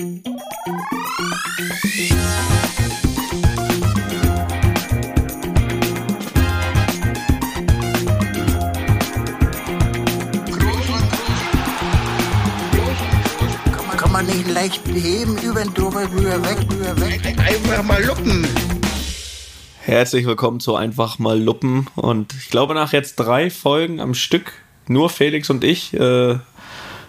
Kann man nicht leicht heben, über den drüber, rüber, weg, rüber, weg. Einfach mal luppen. Herzlich willkommen zu Einfach mal Luppen. Und ich glaube, nach jetzt drei Folgen am Stück, nur Felix und ich, äh,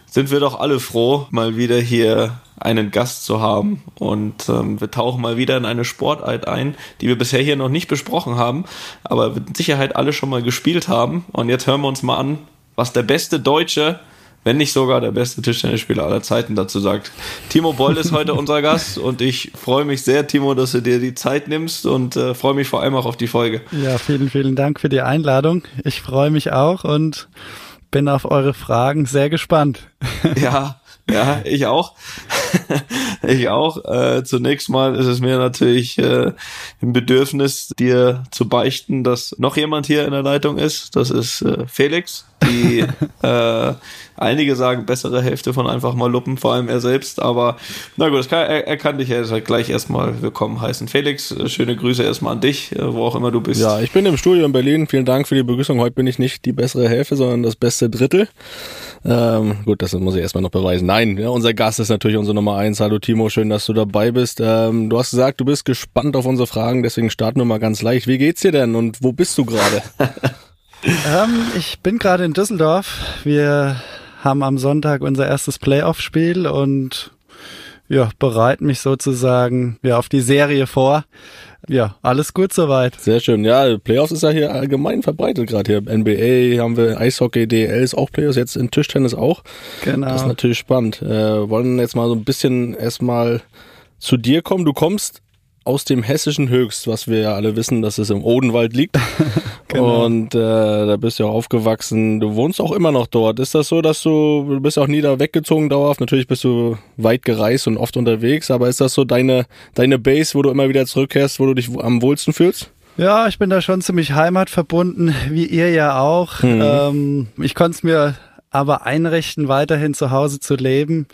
sind wir doch alle froh, mal wieder hier einen Gast zu haben. Und ähm, wir tauchen mal wieder in eine Sportart ein, die wir bisher hier noch nicht besprochen haben, aber mit Sicherheit alle schon mal gespielt haben. Und jetzt hören wir uns mal an, was der beste Deutsche wenn nicht sogar der beste Tischtennisspieler aller Zeiten dazu sagt. Timo Boll ist heute unser Gast und ich freue mich sehr, Timo, dass du dir die Zeit nimmst und äh, freue mich vor allem auch auf die Folge. Ja, vielen, vielen Dank für die Einladung. Ich freue mich auch und bin auf eure Fragen sehr gespannt. Ja, ja, ich auch. ich auch. Äh, zunächst mal ist es mir natürlich äh, ein Bedürfnis, dir zu beichten, dass noch jemand hier in der Leitung ist. Das ist äh, Felix, die äh, einige sagen bessere Hälfte von einfach mal Luppen, vor allem er selbst. Aber na gut, kann, er, er kann dich ja gleich erstmal willkommen heißen. Felix, äh, schöne Grüße erstmal an dich, äh, wo auch immer du bist. Ja, ich bin im Studio in Berlin. Vielen Dank für die Begrüßung. Heute bin ich nicht die bessere Hälfte, sondern das beste Drittel. Ähm, gut, das muss ich erstmal noch beweisen. Nein, ja, unser Gast ist natürlich unsere Nummer eins. Hallo Timo, schön, dass du dabei bist. Ähm, du hast gesagt, du bist gespannt auf unsere Fragen, deswegen starten wir mal ganz leicht. Wie geht's dir denn und wo bist du gerade? ähm, ich bin gerade in Düsseldorf. Wir haben am Sonntag unser erstes Playoff-Spiel und ja, bereiten mich sozusagen ja auf die Serie vor. Ja, alles gut soweit. Sehr schön. Ja, Playoffs ist ja hier allgemein verbreitet gerade hier. NBA haben wir, Eishockey, DL ist auch Playoffs, jetzt in Tischtennis auch. Genau. Das ist natürlich spannend. Äh, wollen jetzt mal so ein bisschen erstmal zu dir kommen. Du kommst aus dem hessischen Höchst, was wir ja alle wissen, dass es im Odenwald liegt. genau. Und äh, da bist du ja auch aufgewachsen. Du wohnst auch immer noch dort. Ist das so, dass du, du bist auch nie da weggezogen dauerhaft? Natürlich bist du weit gereist und oft unterwegs, aber ist das so deine, deine Base, wo du immer wieder zurückkehrst, wo du dich am wohlsten fühlst? Ja, ich bin da schon ziemlich heimatverbunden, wie ihr ja auch. Mhm. Ähm, ich konnte es mir aber einrichten, weiterhin zu Hause zu leben.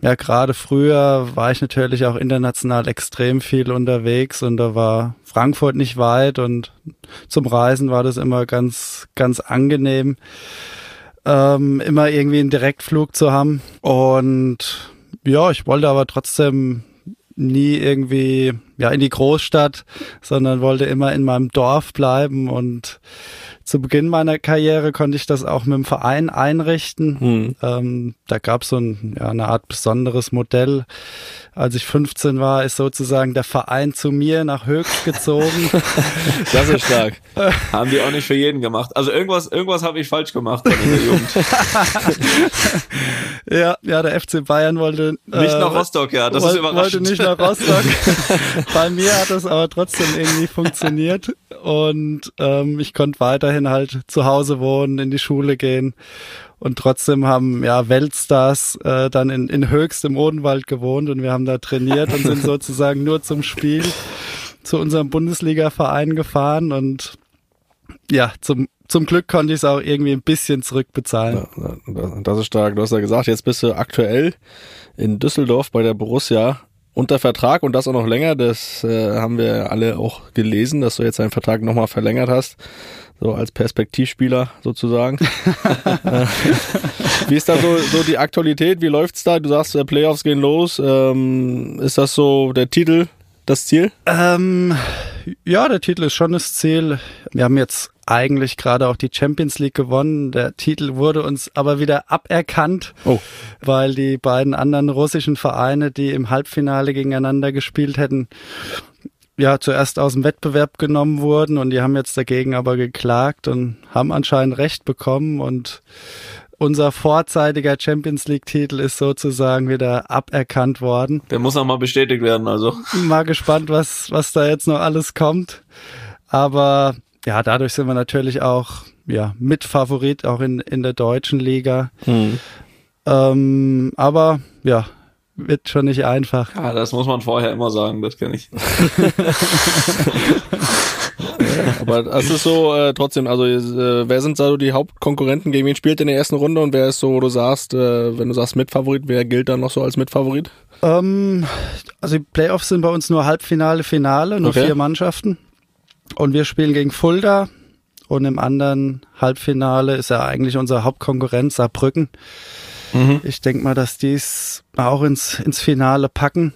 Ja, gerade früher war ich natürlich auch international extrem viel unterwegs und da war Frankfurt nicht weit und zum Reisen war das immer ganz, ganz angenehm, ähm, immer irgendwie einen Direktflug zu haben. Und ja, ich wollte aber trotzdem nie irgendwie ja in die Großstadt, sondern wollte immer in meinem Dorf bleiben und zu Beginn meiner Karriere konnte ich das auch mit dem Verein einrichten. Hm. Ähm, da gab es so ein, ja, eine Art besonderes Modell. Als ich 15 war, ist sozusagen der Verein zu mir nach Höchst gezogen. das ist stark. Haben die auch nicht für jeden gemacht. Also irgendwas, irgendwas habe ich falsch gemacht in der Jugend. ja, ja, der FC Bayern wollte nicht äh, nach Rostock, ja, das wollte, ist überraschend. Wollte nicht nach Rostock. Bei mir hat das aber trotzdem irgendwie funktioniert und ähm, ich konnte weiterhin halt zu Hause wohnen, in die Schule gehen und trotzdem haben ja Weltstars äh, dann in, in Höchst im Odenwald gewohnt und wir haben da trainiert und sind sozusagen nur zum Spiel zu unserem Bundesliga-Verein gefahren und ja, zum, zum Glück konnte ich es auch irgendwie ein bisschen zurückbezahlen. Ja, das ist stark. Du hast ja gesagt, jetzt bist du aktuell in Düsseldorf bei der Borussia unter Vertrag und das auch noch länger. Das äh, haben wir alle auch gelesen, dass du jetzt deinen Vertrag nochmal verlängert hast so als Perspektivspieler sozusagen. Wie ist da so, so die Aktualität? Wie läuft's da? Du sagst, äh, Playoffs gehen los. Ähm, ist das so der Titel, das Ziel? Ähm, ja, der Titel ist schon das Ziel. Wir haben jetzt eigentlich gerade auch die Champions League gewonnen. Der Titel wurde uns aber wieder aberkannt, oh. weil die beiden anderen russischen Vereine, die im Halbfinale gegeneinander gespielt hätten, ja zuerst aus dem Wettbewerb genommen wurden und die haben jetzt dagegen aber geklagt und haben anscheinend Recht bekommen und unser vorzeitiger Champions League Titel ist sozusagen wieder aberkannt worden. Der muss noch mal bestätigt werden, also. Mal gespannt, was, was da jetzt noch alles kommt. Aber ja, dadurch sind wir natürlich auch, ja, Mitfavorit auch in, in der deutschen Liga. Hm. Ähm, aber ja, wird schon nicht einfach. Ja, das muss man vorher immer sagen, das kenne ich. aber das ist so äh, trotzdem, also äh, wer sind so die Hauptkonkurrenten, gegen wen spielt in der ersten Runde und wer ist so, wo du sagst, äh, wenn du sagst Mitfavorit, wer gilt dann noch so als Mitfavorit? Ähm, also die Playoffs sind bei uns nur Halbfinale, Finale, nur okay. vier Mannschaften. Und wir spielen gegen Fulda und im anderen Halbfinale ist ja eigentlich unser Hauptkonkurrent Saarbrücken. Mhm. Ich denke mal, dass die es auch ins, ins Finale packen.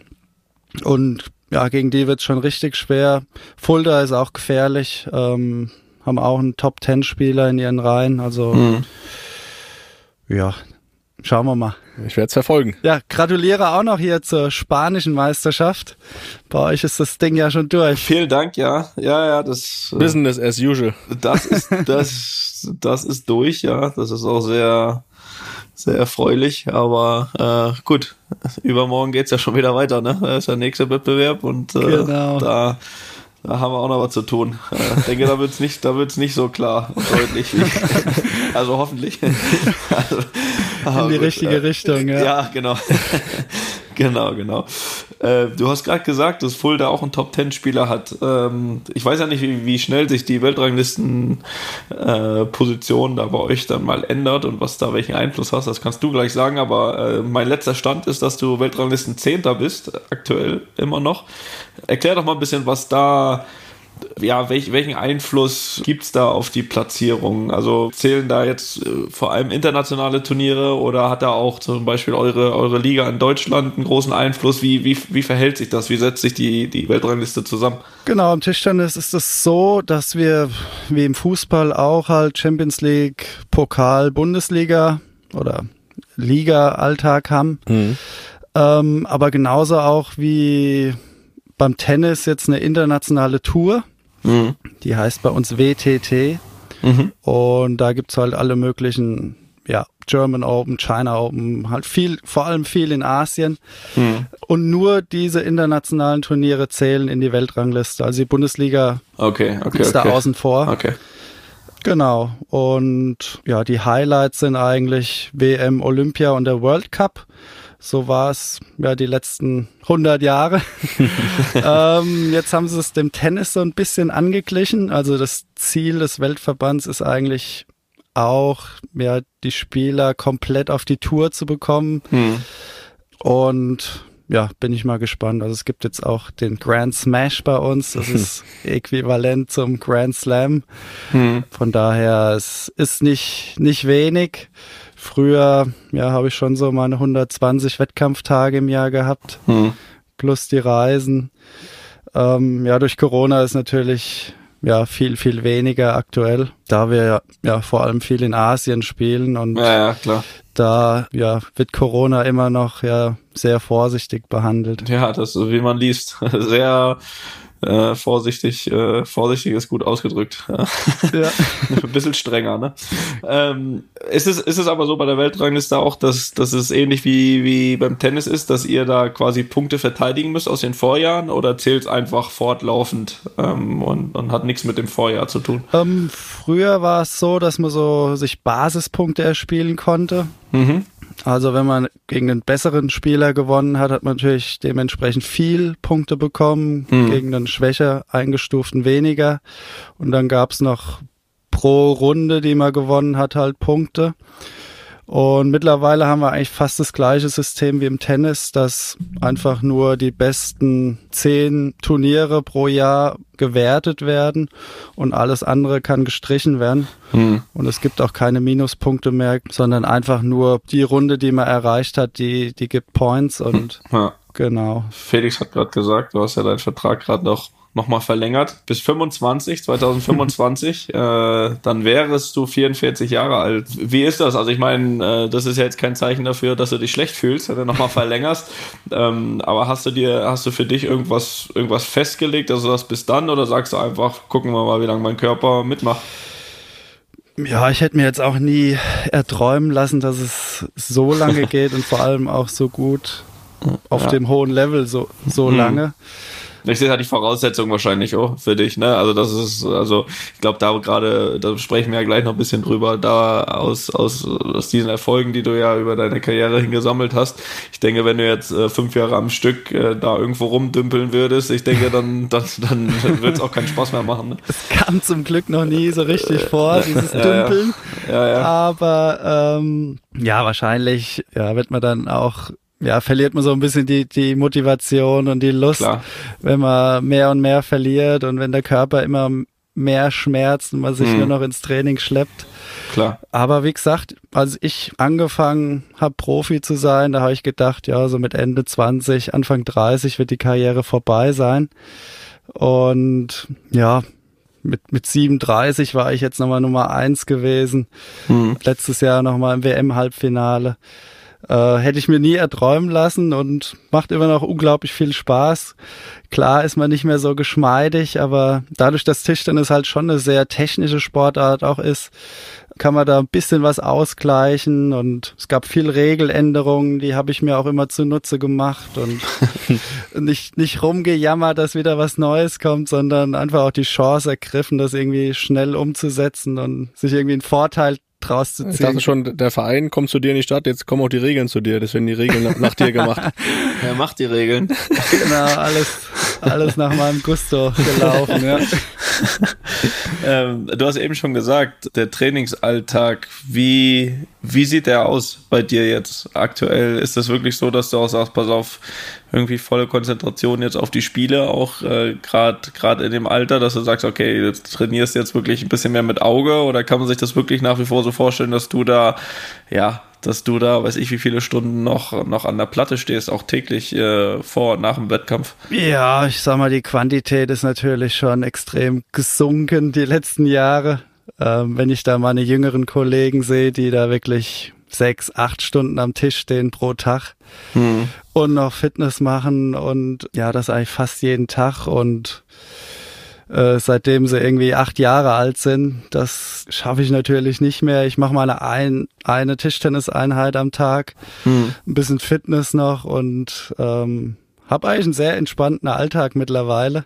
Und ja, gegen die wird es schon richtig schwer. Fulda ist auch gefährlich, ähm, haben auch einen Top-Ten-Spieler in ihren Reihen. Also mhm. ja, schauen wir mal. Ich werde es verfolgen. Ja, gratuliere auch noch hier zur spanischen Meisterschaft. Bei euch ist das Ding ja schon durch. Vielen Dank, ja. Ja, ja, das. Äh, Business as usual. Das ist, das, das ist durch, ja. Das ist auch sehr, sehr erfreulich. Aber äh, gut, übermorgen geht's ja schon wieder weiter, ne? Da ist der nächste Wettbewerb und äh, genau. da da haben wir auch noch was zu tun. Äh, ich denke, da wird's nicht, da wird's nicht so klar und deutlich. also hoffentlich. Also, In die gut, richtige äh, Richtung, ja. Ja, genau. genau, genau. Äh, du hast gerade gesagt, dass Fulda auch einen Top-10-Spieler hat. Ähm, ich weiß ja nicht, wie, wie schnell sich die Weltranglisten-Position äh, da bei euch dann mal ändert und was da welchen Einfluss hast. Das kannst du gleich sagen, aber äh, mein letzter Stand ist, dass du Weltranglisten Zehnter bist, aktuell immer noch. Erklär doch mal ein bisschen, was da ja, welch, welchen Einfluss gibt es da auf die Platzierung? Also zählen da jetzt äh, vor allem internationale Turniere oder hat da auch zum Beispiel eure, eure Liga in Deutschland einen großen Einfluss? Wie, wie, wie verhält sich das? Wie setzt sich die, die Weltrangliste zusammen? Genau, im Tischtennis ist es so, dass wir wie im Fußball auch halt Champions League, Pokal, Bundesliga oder Liga-Alltag haben. Mhm. Ähm, aber genauso auch wie beim Tennis jetzt eine internationale Tour. Mhm. Die heißt bei uns WTT. Mhm. Und da gibt's halt alle möglichen, ja, German Open, China Open, halt viel, vor allem viel in Asien. Mhm. Und nur diese internationalen Turniere zählen in die Weltrangliste. Also die Bundesliga okay, okay, ist okay. da außen vor. Okay. Genau. Und ja, die Highlights sind eigentlich WM, Olympia und der World Cup. So war es ja die letzten 100 Jahre. ähm, jetzt haben sie es dem Tennis so ein bisschen angeglichen. Also das Ziel des Weltverbands ist eigentlich auch, ja, die Spieler komplett auf die Tour zu bekommen. Hm. Und ja, bin ich mal gespannt. Also es gibt jetzt auch den Grand Smash bei uns. Das ist äquivalent zum Grand Slam. Hm. Von daher, es ist nicht, nicht wenig. Früher, ja, habe ich schon so meine 120 Wettkampftage im Jahr gehabt, hm. plus die Reisen. Ähm, ja, durch Corona ist natürlich ja viel, viel weniger aktuell, da wir ja vor allem viel in Asien spielen und ja, ja, da ja wird Corona immer noch ja sehr vorsichtig behandelt. Ja, das wie man liest, sehr äh, vorsichtig, äh, vorsichtig ist gut ausgedrückt. Ja. Ein bisschen strenger, ne? Ähm, ist, es, ist es aber so bei der Weltrangliste auch, dass, dass es ähnlich wie, wie beim Tennis ist, dass ihr da quasi Punkte verteidigen müsst aus den Vorjahren oder zählt es einfach fortlaufend ähm, und, und hat nichts mit dem Vorjahr zu tun? Ähm, früher war es so, dass man so sich Basispunkte erspielen konnte. Mhm. Also wenn man gegen einen besseren Spieler gewonnen hat, hat man natürlich dementsprechend viel Punkte bekommen, mhm. gegen einen schwächer eingestuften weniger. Und dann gab's noch pro Runde, die man gewonnen hat, halt Punkte. Und mittlerweile haben wir eigentlich fast das gleiche System wie im Tennis, dass einfach nur die besten zehn Turniere pro Jahr gewertet werden und alles andere kann gestrichen werden. Hm. Und es gibt auch keine Minuspunkte mehr, sondern einfach nur die Runde, die man erreicht hat, die, die gibt Points und ja. genau. Felix hat gerade gesagt, du hast ja deinen Vertrag gerade noch nochmal verlängert bis 25, 2025. äh, dann wärst du 44 Jahre alt. Wie ist das? Also ich meine, äh, das ist ja jetzt kein Zeichen dafür, dass du dich schlecht fühlst, wenn du nochmal verlängerst. Ähm, aber hast du dir, hast du für dich irgendwas, irgendwas festgelegt, also das bis dann, oder sagst du einfach, gucken wir mal, wie lange mein Körper mitmacht? Ja, ich hätte mir jetzt auch nie erträumen lassen, dass es so lange geht und vor allem auch so gut auf ja. dem hohen Level so, so hm. lange. Ich sehe halt die Voraussetzung wahrscheinlich auch für dich, ne? Also das ist, also ich glaube, da gerade, da sprechen wir ja gleich noch ein bisschen drüber, da aus, aus, aus diesen Erfolgen, die du ja über deine Karriere hingesammelt hast. Ich denke, wenn du jetzt äh, fünf Jahre am Stück äh, da irgendwo rumdümpeln würdest, ich denke, dann, dann, dann wird es auch keinen Spaß mehr machen. Ne? Kam zum Glück noch nie so richtig vor, dieses ja, Dümpeln. Ja. Ja, ja. Aber ähm, ja, wahrscheinlich ja, wird man dann auch ja, verliert man so ein bisschen die, die Motivation und die Lust, Klar. wenn man mehr und mehr verliert und wenn der Körper immer mehr schmerzt und man sich mhm. nur noch ins Training schleppt. Klar. Aber wie gesagt, als ich angefangen habe, Profi zu sein, da habe ich gedacht, ja, so mit Ende 20, Anfang 30 wird die Karriere vorbei sein. Und ja, mit, mit 37 war ich jetzt nochmal Nummer eins gewesen. Mhm. Letztes Jahr nochmal im WM-Halbfinale. Äh, hätte ich mir nie erträumen lassen und macht immer noch unglaublich viel Spaß. Klar ist man nicht mehr so geschmeidig, aber dadurch, dass Tischtennis halt schon eine sehr technische Sportart auch ist, kann man da ein bisschen was ausgleichen und es gab viel Regeländerungen, die habe ich mir auch immer zunutze gemacht und nicht, nicht rumgejammert, dass wieder was Neues kommt, sondern einfach auch die Chance ergriffen, das irgendwie schnell umzusetzen und sich irgendwie einen Vorteil draus zu ziehen. Ich dachte schon, der Verein kommt zu dir in die Stadt, jetzt kommen auch die Regeln zu dir, deswegen die Regeln nach, nach dir gemacht. Er macht die Regeln. Genau, alles, alles nach meinem Gusto gelaufen, ja. ähm, du hast eben schon gesagt, der Trainingsalltag, wie, wie sieht der aus bei dir jetzt aktuell? Ist das wirklich so, dass du auch sagst, pass auf, irgendwie volle Konzentration jetzt auf die Spiele, auch äh, gerade in dem Alter, dass du sagst, okay, du trainierst jetzt wirklich ein bisschen mehr mit Auge oder kann man sich das wirklich nach wie vor so vorstellen, dass du da ja dass du da, weiß ich, wie viele Stunden noch, noch an der Platte stehst, auch täglich äh, vor und nach dem Wettkampf? Ja, ich sag mal, die Quantität ist natürlich schon extrem gesunken die letzten Jahre. Ähm, wenn ich da meine jüngeren Kollegen sehe, die da wirklich sechs, acht Stunden am Tisch stehen pro Tag hm. und noch Fitness machen und ja, das eigentlich fast jeden Tag und äh, seitdem sie irgendwie acht Jahre alt sind. Das schaffe ich natürlich nicht mehr. Ich mache mal eine, ein, eine Tischtenniseinheit am Tag, hm. ein bisschen Fitness noch und ähm, habe eigentlich einen sehr entspannten Alltag mittlerweile.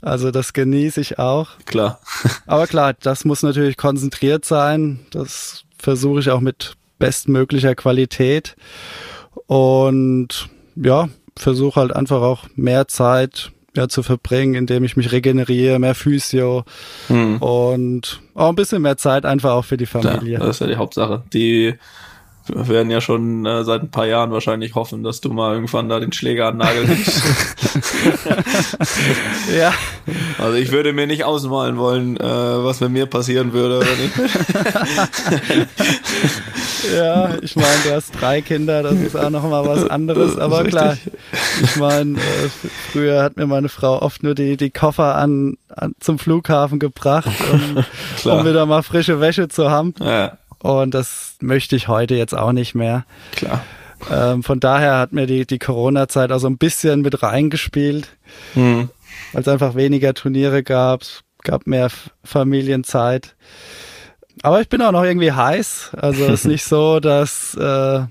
Also das genieße ich auch. Klar. Aber klar, das muss natürlich konzentriert sein. Das versuche ich auch mit bestmöglicher Qualität. Und ja, versuche halt einfach auch mehr Zeit ja, zu verbringen, indem ich mich regeneriere, mehr Physio hm. und auch ein bisschen mehr Zeit einfach auch für die Familie. Ja, das ist ja die Hauptsache. Die wir werden ja schon äh, seit ein paar Jahren wahrscheinlich hoffen, dass du mal irgendwann da den Schläger an den Nagel hängst. ja. Also ich würde mir nicht ausmalen wollen, äh, was mit mir passieren würde. Ich ja, ich meine, du hast drei Kinder, das ist auch noch mal was anderes. Aber klar, ich meine, äh, früher hat mir meine Frau oft nur die, die Koffer an, an zum Flughafen gebracht, um, um wieder mal frische Wäsche zu haben. Ja. Und das möchte ich heute jetzt auch nicht mehr. Klar. Ähm, von daher hat mir die, die Corona-Zeit auch so ein bisschen mit reingespielt, mhm. weil es einfach weniger Turniere gab, gab mehr Familienzeit. Aber ich bin auch noch irgendwie heiß. Also es ist nicht so, dass äh,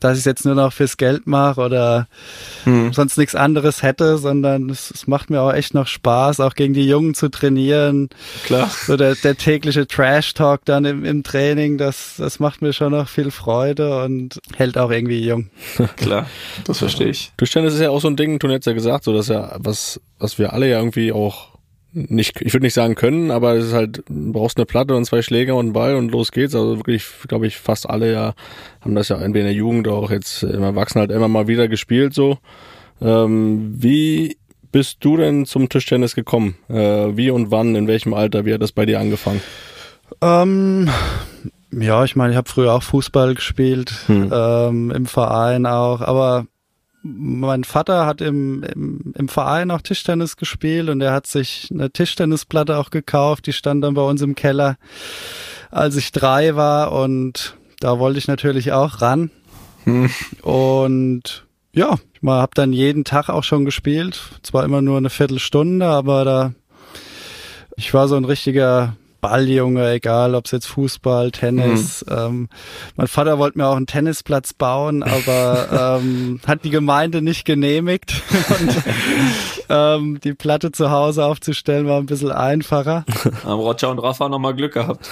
dass ich es jetzt nur noch fürs Geld mache oder hm. sonst nichts anderes hätte, sondern es, es, macht mir auch echt noch Spaß, auch gegen die Jungen zu trainieren. Klar. So der, der tägliche Trash-Talk dann im, im Training, das, das macht mir schon noch viel Freude und hält auch irgendwie jung. Klar, das verstehe ich. Du Stern, das ist ja auch so ein Ding, du hast ja gesagt, so dass ja was, was wir alle ja irgendwie auch nicht, ich würde nicht sagen können, aber es ist halt, du brauchst eine Platte und zwei Schläger und einen Ball und los geht's. Also wirklich, glaube ich, fast alle ja haben das ja entweder in der Jugend oder auch jetzt im Erwachsenen halt immer mal wieder gespielt so. Ähm, wie bist du denn zum Tischtennis gekommen? Äh, wie und wann, in welchem Alter, wie hat das bei dir angefangen? Ähm, ja, ich meine, ich habe früher auch Fußball gespielt, hm. ähm, im Verein auch, aber mein Vater hat im, im, im Verein auch Tischtennis gespielt und er hat sich eine Tischtennisplatte auch gekauft, die stand dann bei uns im Keller, als ich drei war und da wollte ich natürlich auch ran. Hm. Und ja, ich habe dann jeden Tag auch schon gespielt, zwar immer nur eine Viertelstunde, aber da ich war so ein richtiger Balljunge, egal ob es jetzt Fußball, Tennis. Mhm. Ähm, mein Vater wollte mir auch einen Tennisplatz bauen, aber ähm, hat die Gemeinde nicht genehmigt. Und ähm, die Platte zu Hause aufzustellen war ein bisschen einfacher. Haben Roger und Rafa nochmal Glück gehabt.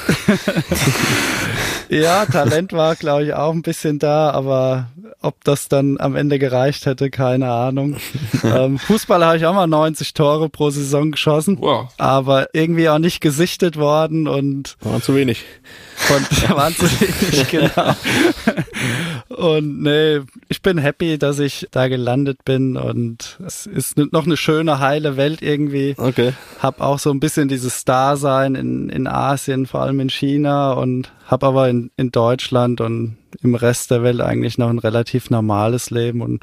ja, Talent war, glaube ich, auch ein bisschen da, aber ob das dann am Ende gereicht hätte, keine Ahnung. ähm, Fußball habe ich auch mal 90 Tore pro Saison geschossen, wow. aber irgendwie auch nicht gesichtet worden und waren zu wenig. Und waren zu wenig, genau. und nee, ich bin happy, dass ich da gelandet bin und es ist noch eine schöne, heile Welt irgendwie. Okay. Hab auch so ein bisschen dieses Star-Sein in, in Asien, vor allem in China und hab aber in, in Deutschland und im Rest der Welt eigentlich noch ein relativ normales Leben und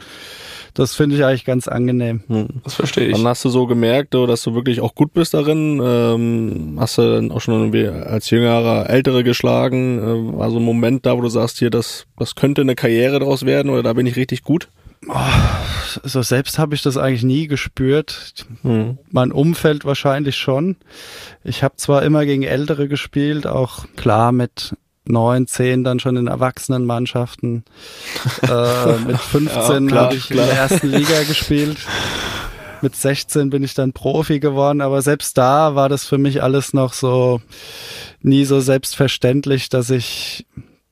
das finde ich eigentlich ganz angenehm. Hm, das verstehe ich. Dann hast du so gemerkt, dass du wirklich auch gut bist darin. Ähm, hast du dann auch schon irgendwie als Jüngerer Ältere geschlagen? Ähm, war so ein Moment da, wo du sagst, hier, das, das könnte eine Karriere daraus werden oder da bin ich richtig gut? Oh, so selbst habe ich das eigentlich nie gespürt. Hm. Mein Umfeld wahrscheinlich schon. Ich habe zwar immer gegen Ältere gespielt, auch klar mit neun, zehn dann schon in Erwachsenenmannschaften. äh, mit 15 ja, habe ich klar. in der ersten Liga gespielt. Mit 16 bin ich dann Profi geworden, aber selbst da war das für mich alles noch so nie so selbstverständlich, dass ich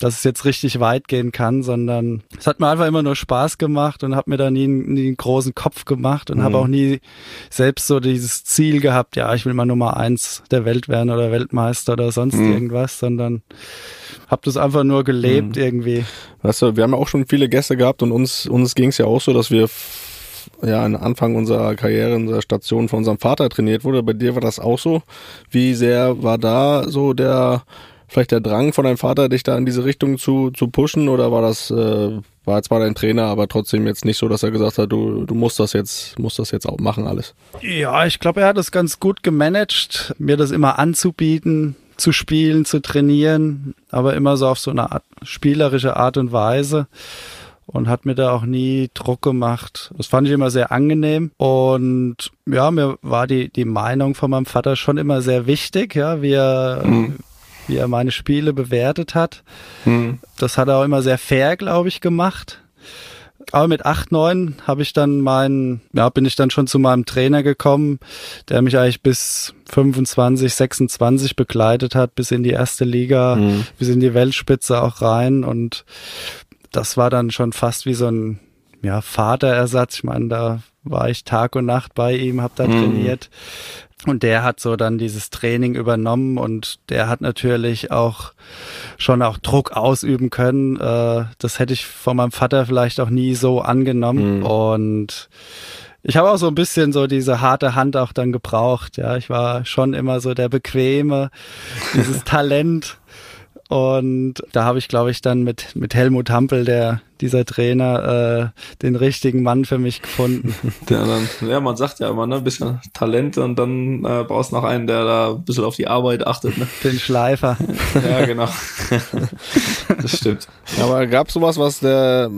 dass es jetzt richtig weit gehen kann, sondern es hat mir einfach immer nur Spaß gemacht und habe mir da nie, nie einen großen Kopf gemacht und mhm. habe auch nie selbst so dieses Ziel gehabt, ja, ich will mal Nummer eins der Welt werden oder Weltmeister oder sonst mhm. irgendwas, sondern habe das einfach nur gelebt mhm. irgendwie. Weißt du, wir haben ja auch schon viele Gäste gehabt und uns, uns ging es ja auch so, dass wir ja, am Anfang unserer Karriere, unserer Station von unserem Vater trainiert wurde. Bei dir war das auch so. Wie sehr war da so der vielleicht der Drang von deinem Vater, dich da in diese Richtung zu, zu pushen oder war das, äh, war zwar dein Trainer, aber trotzdem jetzt nicht so, dass er gesagt hat, du, du musst das jetzt, musst das jetzt auch machen alles? Ja, ich glaube, er hat das ganz gut gemanagt, mir das immer anzubieten, zu spielen, zu trainieren, aber immer so auf so eine Art, spielerische Art und Weise und hat mir da auch nie Druck gemacht. Das fand ich immer sehr angenehm und ja, mir war die, die Meinung von meinem Vater schon immer sehr wichtig, ja, wie er, mhm wie er meine Spiele bewertet hat. Mhm. Das hat er auch immer sehr fair, glaube ich, gemacht. Aber mit 8, 9 habe ich dann meinen, ja, bin ich dann schon zu meinem Trainer gekommen, der mich eigentlich bis 25, 26 begleitet hat, bis in die erste Liga, mhm. bis in die Weltspitze auch rein. Und das war dann schon fast wie so ein ja, Vaterersatz. Ich meine, da war ich Tag und Nacht bei ihm, habe da mhm. trainiert. Und der hat so dann dieses Training übernommen und der hat natürlich auch schon auch Druck ausüben können. Äh, das hätte ich von meinem Vater vielleicht auch nie so angenommen. Mhm. Und ich habe auch so ein bisschen so diese harte Hand auch dann gebraucht. Ja, ich war schon immer so der bequeme, dieses Talent. Und da habe ich, glaube ich, dann mit, mit Helmut Hampel, der, dieser Trainer, äh, den richtigen Mann für mich gefunden. Ja, dann, ja, man sagt ja immer, ne, ein bisschen Talent und dann äh, brauchst du noch einen, der da ein bisschen auf die Arbeit achtet. Ne? Den Schleifer. ja, genau. das stimmt. Aber gab es sowas, was der,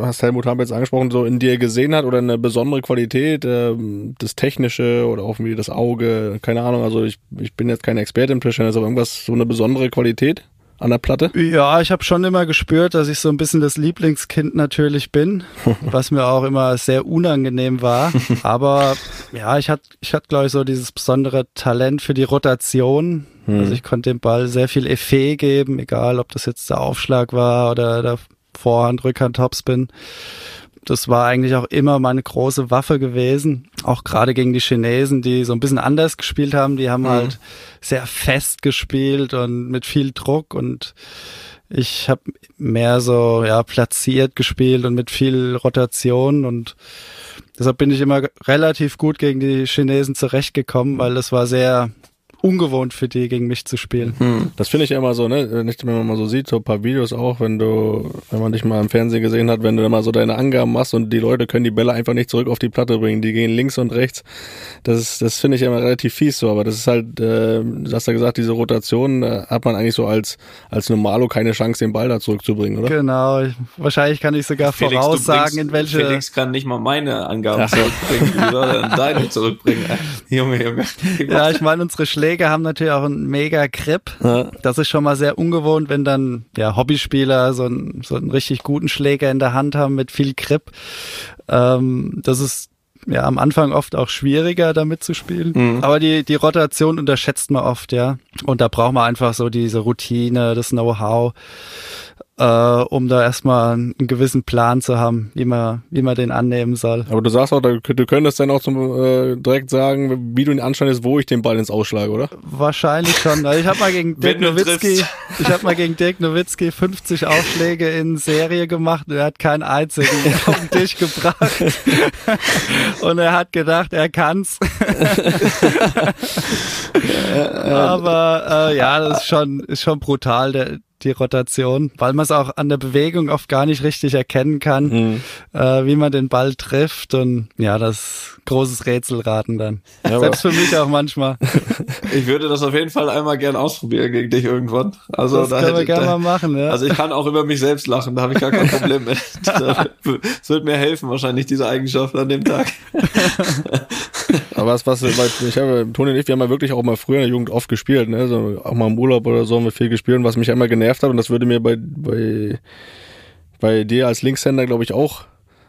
hast Helmut Hampel jetzt angesprochen, so in dir gesehen hat oder eine besondere Qualität, äh, das Technische oder auch wie das Auge, keine Ahnung, also ich, ich bin jetzt kein Experte im Tischtennis, aber irgendwas, so eine besondere Qualität? An der Platte? Ja, ich habe schon immer gespürt, dass ich so ein bisschen das Lieblingskind natürlich bin, was mir auch immer sehr unangenehm war. Aber ja, ich hatte, ich hatte glaube ich so dieses besondere Talent für die Rotation. Hm. Also ich konnte dem Ball sehr viel Effet geben, egal ob das jetzt der Aufschlag war oder der Vorhand, Rückhand, Topspin das war eigentlich auch immer meine große Waffe gewesen. Auch gerade gegen die Chinesen, die so ein bisschen anders gespielt haben. Die haben mhm. halt sehr fest gespielt und mit viel Druck und ich habe mehr so ja platziert gespielt und mit viel Rotation und deshalb bin ich immer relativ gut gegen die Chinesen zurechtgekommen, weil das war sehr ungewohnt für die, gegen mich zu spielen. Hm. Das finde ich ja immer so, ne? Nicht, wenn man mal so sieht, so ein paar Videos auch, wenn du, wenn man dich mal im Fernsehen gesehen hat, wenn du da mal so deine Angaben machst und die Leute können die Bälle einfach nicht zurück auf die Platte bringen, die gehen links und rechts. Das ist, das finde ich immer relativ fies so, aber das ist halt, äh, du hast ja gesagt, diese Rotation äh, hat man eigentlich so als, als Normalo keine Chance, den Ball da zurückzubringen, oder? Genau. Wahrscheinlich kann ich sogar Felix, voraussagen, bringst, in welche. Felix kann nicht mal meine Angaben ja. zurückbringen, wie soll er deine zurückbringen? Junge, Junge. Ja, ich meine, unsere Schläge Schläger haben natürlich auch einen mega Grip. Ja. Das ist schon mal sehr ungewohnt, wenn dann ja Hobbyspieler so einen, so einen richtig guten Schläger in der Hand haben mit viel Grip. Ähm, das ist ja am Anfang oft auch schwieriger damit zu spielen. Mhm. Aber die, die Rotation unterschätzt man oft, ja. Und da braucht man einfach so diese Routine, das Know-how äh, um da erstmal einen gewissen Plan zu haben, wie man, wie man den annehmen soll. Aber du sagst auch, du könntest dann auch zum, äh, direkt sagen, wie du ihn anscheinst, wo ich den Ball ins Ausschlage, oder? Wahrscheinlich schon. Ich habe mal gegen Dirk Nowitzki, ich habe mal gegen Dirk Nowitzki 50 Aufschläge in Serie gemacht und er hat keinen einzigen auf den Tisch gebracht. und er hat gedacht, er kann's. Aber äh, ja, das ist schon, ist schon brutal. Der, die Rotation, weil man es auch an der Bewegung oft gar nicht richtig erkennen kann, mhm. äh, wie man den Ball trifft und ja, das großes Rätselraten dann. Ja, Selbst für mich auch manchmal. ich würde das auf jeden Fall einmal gern ausprobieren gegen dich irgendwann. Also das da können wir gerne mal machen, ja. Also ich kann auch über mich selbst lachen, da habe ich gar kein Problem mit. Es wird mir helfen wahrscheinlich diese Eigenschaft an dem Tag. Aber was, was, ich habe, Toni und ich, wir haben ja wirklich auch mal früher in der Jugend oft gespielt, ne? So, auch mal im Urlaub oder so haben wir viel gespielt, was mich einmal genervt hat und das würde mir bei, bei, bei dir als Linkshänder, glaube ich, auch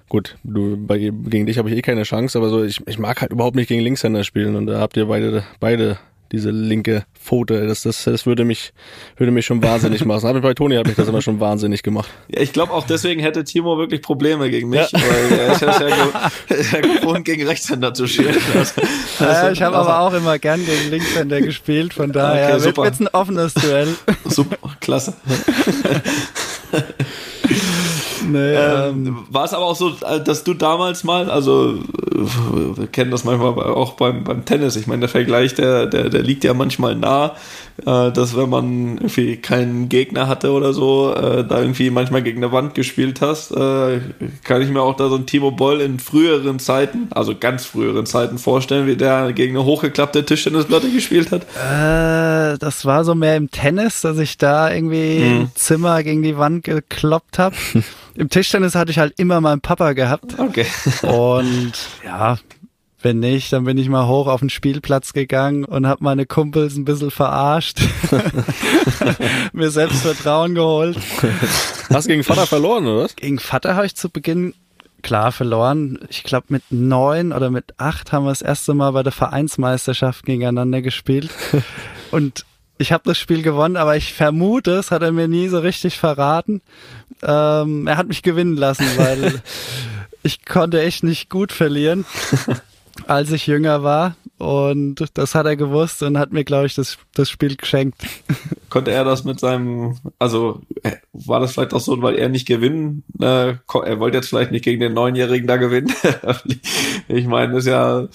gut, du, bei, gegen dich habe ich eh keine Chance, aber so, ich, ich mag halt überhaupt nicht gegen Linkshänder spielen und da habt ihr beide, beide diese linke Pfote. Das, das, das würde mich, würde mich schon wahnsinnig machen. Aber bei Toni hat mich das immer schon wahnsinnig gemacht. Ja, ich glaube auch deswegen hätte Timo wirklich Probleme gegen mich, ja. weil er ist ja, ja gewohnt, gegen Rechtshänder zu spielen. Also, ja, ich habe aber auch immer gern gegen Linkshänder gespielt, von daher okay, wird es ein offenes Duell. Super, klasse. Nee, ähm, ähm, war es aber auch so, äh, dass du damals mal, also wir kennen das manchmal auch beim, beim Tennis, ich meine, der Vergleich, der, der, der liegt ja manchmal nah, äh, dass wenn man irgendwie keinen Gegner hatte oder so, äh, da irgendwie manchmal gegen eine Wand gespielt hast, äh, kann ich mir auch da so ein Timo Boll in früheren Zeiten, also ganz früheren Zeiten vorstellen, wie der gegen eine hochgeklappte Tischtennisplatte gespielt hat? Äh, das war so mehr im Tennis, dass ich da irgendwie hm. im Zimmer gegen die Wand gekloppt habe. Im Tischtennis hatte ich halt immer meinen Papa gehabt. Okay. Und ja, wenn nicht, dann bin ich mal hoch auf den Spielplatz gegangen und habe meine Kumpels ein bisschen verarscht. Mir Selbstvertrauen geholt. Hast du gegen Vater verloren, oder was? Gegen Vater habe ich zu Beginn klar verloren. Ich glaube mit neun oder mit acht haben wir das erste Mal bei der Vereinsmeisterschaft gegeneinander gespielt. Und ich habe das Spiel gewonnen, aber ich vermute, es hat er mir nie so richtig verraten. Ähm, er hat mich gewinnen lassen, weil ich konnte echt nicht gut verlieren, als ich jünger war. Und das hat er gewusst und hat mir, glaube ich, das, das Spiel geschenkt. Konnte er das mit seinem, also äh, war das vielleicht auch so, weil er nicht gewinnen, äh, er wollte jetzt vielleicht nicht gegen den Neunjährigen da gewinnen. ich meine, das ist ja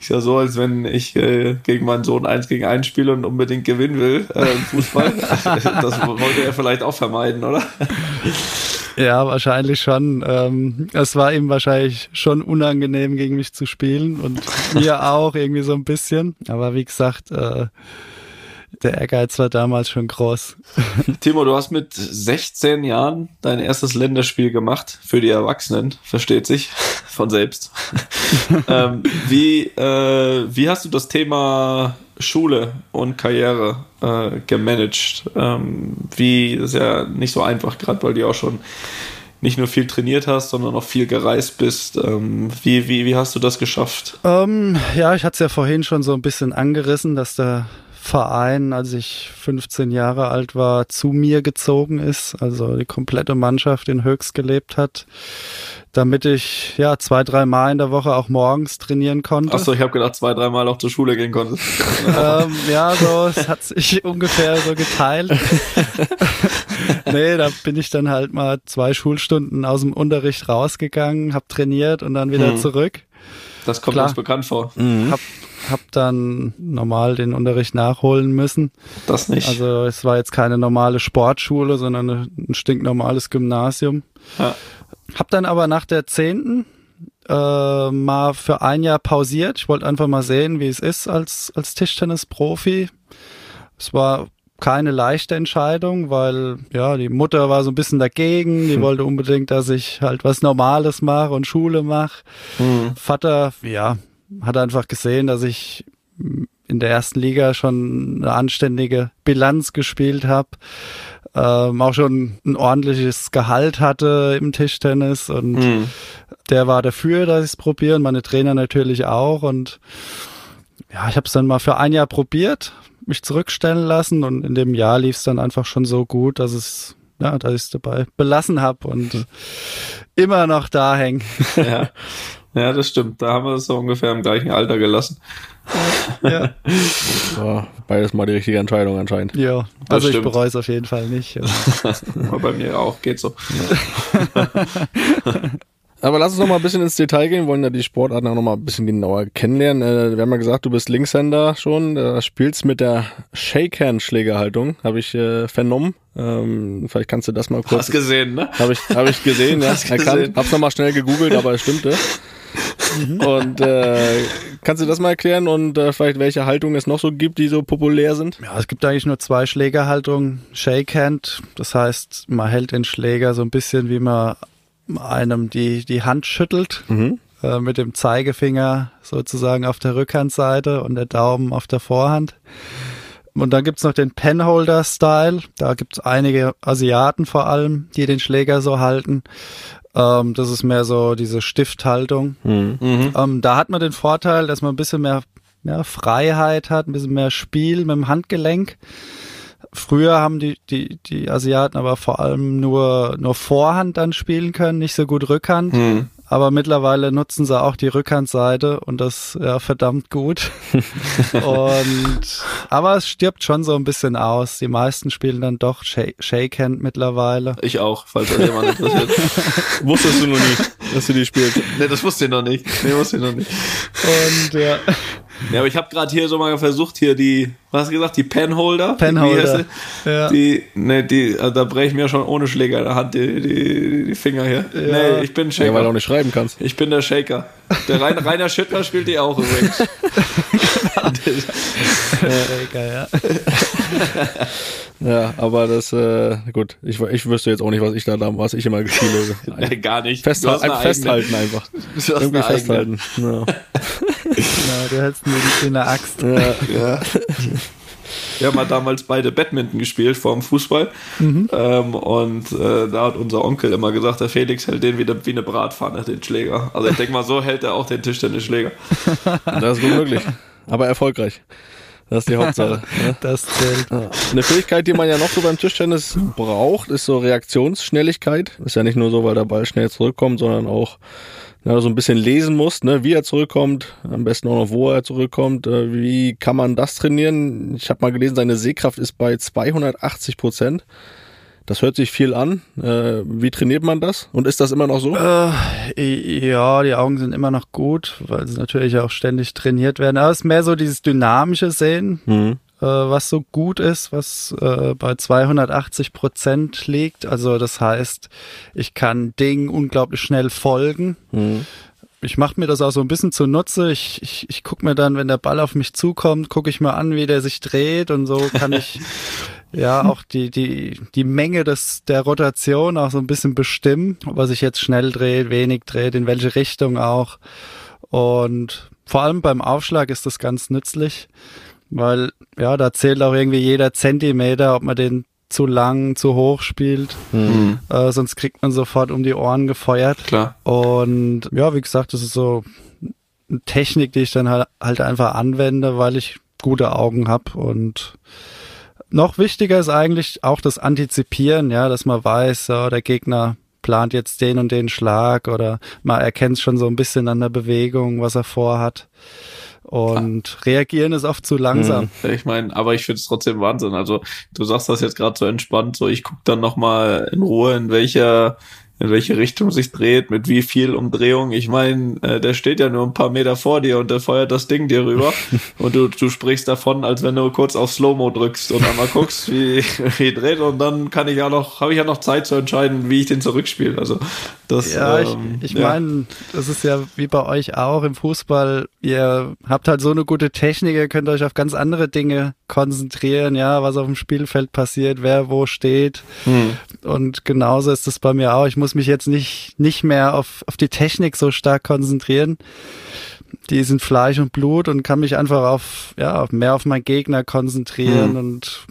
ist ja so, als wenn ich äh, gegen meinen Sohn eins gegen eins spiele und unbedingt gewinnen will äh, im Fußball. das wollte er vielleicht auch vermeiden, oder? Ja, wahrscheinlich schon. Ähm, es war ihm wahrscheinlich schon unangenehm, gegen mich zu spielen und mir auch irgendwie so ein bisschen. Aber wie gesagt, äh, der Ehrgeiz war damals schon groß. Timo, du hast mit 16 Jahren dein erstes Länderspiel gemacht für die Erwachsenen, versteht sich von selbst. ähm, wie, äh, wie hast du das Thema Schule und Karriere äh, gemanagt? Ähm, wie, das ist ja nicht so einfach, gerade weil du auch schon nicht nur viel trainiert hast, sondern auch viel gereist bist. Ähm, wie, wie, wie hast du das geschafft? Ähm, ja, ich hatte es ja vorhin schon so ein bisschen angerissen, dass der Verein, als ich 15 Jahre alt war, zu mir gezogen ist, also die komplette Mannschaft in Höchst gelebt hat, damit ich ja zwei, drei Mal in der Woche auch morgens trainieren konnte. Achso, ich habe gedacht, zwei, drei Mal auch zur Schule gehen konnte. ähm, ja, so, es hat sich ungefähr so geteilt. nee, da bin ich dann halt mal zwei Schulstunden aus dem Unterricht rausgegangen, habe trainiert und dann wieder hm. zurück. Das kommt Klar, uns bekannt vor. Mhm. Hab habe dann normal den Unterricht nachholen müssen. Das nicht. Also es war jetzt keine normale Sportschule, sondern ein stinknormales Gymnasium. Ja. Hab dann aber nach der zehnten äh, mal für ein Jahr pausiert. Ich wollte einfach mal sehen, wie es ist als, als Tischtennis-Profi. Es war keine leichte Entscheidung, weil ja, die Mutter war so ein bisschen dagegen, die hm. wollte unbedingt, dass ich halt was Normales mache und Schule mache. Hm. Vater, ja, hat einfach gesehen, dass ich in der ersten Liga schon eine anständige Bilanz gespielt habe. ähm, auch schon ein ordentliches Gehalt hatte im Tischtennis und mhm. der war dafür, dass ich es probiere und meine Trainer natürlich auch und ja, ich habe es dann mal für ein Jahr probiert, mich zurückstellen lassen und in dem Jahr lief es dann einfach schon so gut, dass es ja, dass ich es dabei belassen habe und immer noch da hängen. Ja. ja, das stimmt. Da haben wir es so ungefähr im gleichen Alter gelassen. Ja. ja. beides mal die richtige Entscheidung anscheinend. Ja, also ich bereue es auf jeden Fall nicht. bei mir auch, geht so. Aber lass uns noch mal ein bisschen ins Detail gehen. Wir wollen ja die Sportarten auch noch mal ein bisschen genauer kennenlernen. Äh, wir haben ja gesagt, du bist Linkshänder schon. Du spielst mit der Shakehand-Schlägerhaltung, habe ich äh, vernommen. Ähm, vielleicht kannst du das mal kurz. Hast gesehen, ne? Habe ich, hab ich gesehen, ja. Hast gesehen. Hab's noch mal schnell gegoogelt, aber es stimmte. Und äh, kannst du das mal erklären und äh, vielleicht welche Haltungen es noch so gibt, die so populär sind? Ja, es gibt eigentlich nur zwei Schlägerhaltungen. Shakehand, das heißt, man hält den Schläger so ein bisschen, wie man einem die, die Hand schüttelt. Mhm. Äh, mit dem Zeigefinger sozusagen auf der Rückhandseite und der Daumen auf der Vorhand. Und dann gibt's noch den Penholder-Style. Da gibt's einige Asiaten vor allem, die den Schläger so halten. Ähm, das ist mehr so diese Stifthaltung. Mhm. mhm. Ähm, da hat man den Vorteil, dass man ein bisschen mehr ja, Freiheit hat, ein bisschen mehr Spiel mit dem Handgelenk. Früher haben die, die, die Asiaten aber vor allem nur, nur Vorhand dann spielen können, nicht so gut Rückhand. Hm. Aber mittlerweile nutzen sie auch die Rückhandseite und das ja verdammt gut. und aber es stirbt schon so ein bisschen aus. Die meisten spielen dann doch Shakehand mittlerweile. Ich auch, falls das jemand interessiert. Wusstest du noch nie, dass du die spielst? Nee, das wusste ich noch nicht. Nee, wusste ich noch nicht. Und ja. Ja, aber ich habe gerade hier so mal versucht, hier die, was hast du gesagt, die Penholder? Penholder. Ja. Die, ne, die, also da breche ich mir schon ohne Schläger in der Hand die, die, die Finger hier. Ja. Nee, ich bin Shaker. Ja, weil du auch nicht schreiben kannst. Ich bin der Shaker. Der Rainer, Rainer Schüttler spielt die auch übrigens. Shaker, ja. Ja, aber das, äh, gut, ich, ich wüsste jetzt auch nicht, was ich da, was ich immer gespielt habe. nee, gar nicht. Festhal festhalten eigene. einfach. Irgendwie festhalten. Ja. genau, du hältst mir in der Axt. Ja, ja. Wir haben halt damals beide Badminton gespielt vor dem Fußball. Mhm. Ähm, und äh, da hat unser Onkel immer gesagt, der Felix hält den wie eine Bratpfanne, den Schläger. Also ich denke mal, so hält er auch den Tischtennisschläger. Das ist gut möglich. Aber erfolgreich. Das ist die Hauptsache. Ne? Das zählt. Eine Fähigkeit, die man ja noch so beim Tischtennis braucht, ist so Reaktionsschnelligkeit. Ist ja nicht nur so, weil der Ball schnell zurückkommt, sondern auch ja, so ein bisschen lesen muss, ne, wie er zurückkommt, am besten auch noch, wo er zurückkommt. Äh, wie kann man das trainieren? Ich habe mal gelesen, seine Sehkraft ist bei 280 Prozent. Das hört sich viel an. Äh, wie trainiert man das? Und ist das immer noch so? Äh, ja, die Augen sind immer noch gut, weil sie natürlich auch ständig trainiert werden. Aber es ist mehr so dieses dynamische Sehen, mhm. äh, was so gut ist, was äh, bei 280 Prozent liegt. Also das heißt, ich kann Dingen unglaublich schnell folgen. Mhm ich mache mir das auch so ein bisschen zunutze. Ich, ich, ich gucke mir dann, wenn der Ball auf mich zukommt, gucke ich mir an, wie der sich dreht und so kann ich ja auch die, die, die Menge des, der Rotation auch so ein bisschen bestimmen, ob er sich jetzt schnell dreht, wenig dreht, in welche Richtung auch. Und vor allem beim Aufschlag ist das ganz nützlich, weil ja, da zählt auch irgendwie jeder Zentimeter, ob man den zu lang, zu hoch spielt. Mhm. Äh, sonst kriegt man sofort um die Ohren gefeuert. Klar. Und ja, wie gesagt, das ist so eine Technik, die ich dann halt, halt einfach anwende, weil ich gute Augen habe und noch wichtiger ist eigentlich auch das Antizipieren, ja, dass man weiß, ja, der Gegner plant jetzt den und den Schlag oder man erkennt schon so ein bisschen an der Bewegung, was er vorhat. Und ah. reagieren ist oft zu langsam. Hm, ich meine, aber ich finde es trotzdem Wahnsinn. Also du sagst das jetzt gerade so entspannt, so ich gucke dann nochmal in Ruhe, in welcher in welche Richtung sich dreht, mit wie viel Umdrehung. Ich meine, äh, der steht ja nur ein paar Meter vor dir und der feuert das Ding dir rüber und du, du sprichst davon, als wenn du kurz auf Slow-Mo drückst und einmal guckst, wie, wie dreht und dann kann ich ja noch, habe ich ja noch Zeit zu entscheiden, wie ich den zurückspiele. Also das, ja, ähm, ich, ich ja. meine, das ist ja wie bei euch auch im Fußball. Ihr habt halt so eine gute Technik, ihr könnt euch auf ganz andere Dinge konzentrieren, ja, was auf dem Spielfeld passiert, wer wo steht. Hm. Und genauso ist es bei mir auch. Ich muss mich jetzt nicht, nicht mehr auf, auf die Technik so stark konzentrieren. Die sind Fleisch und Blut und kann mich einfach auf, ja, mehr auf meinen Gegner konzentrieren hm. und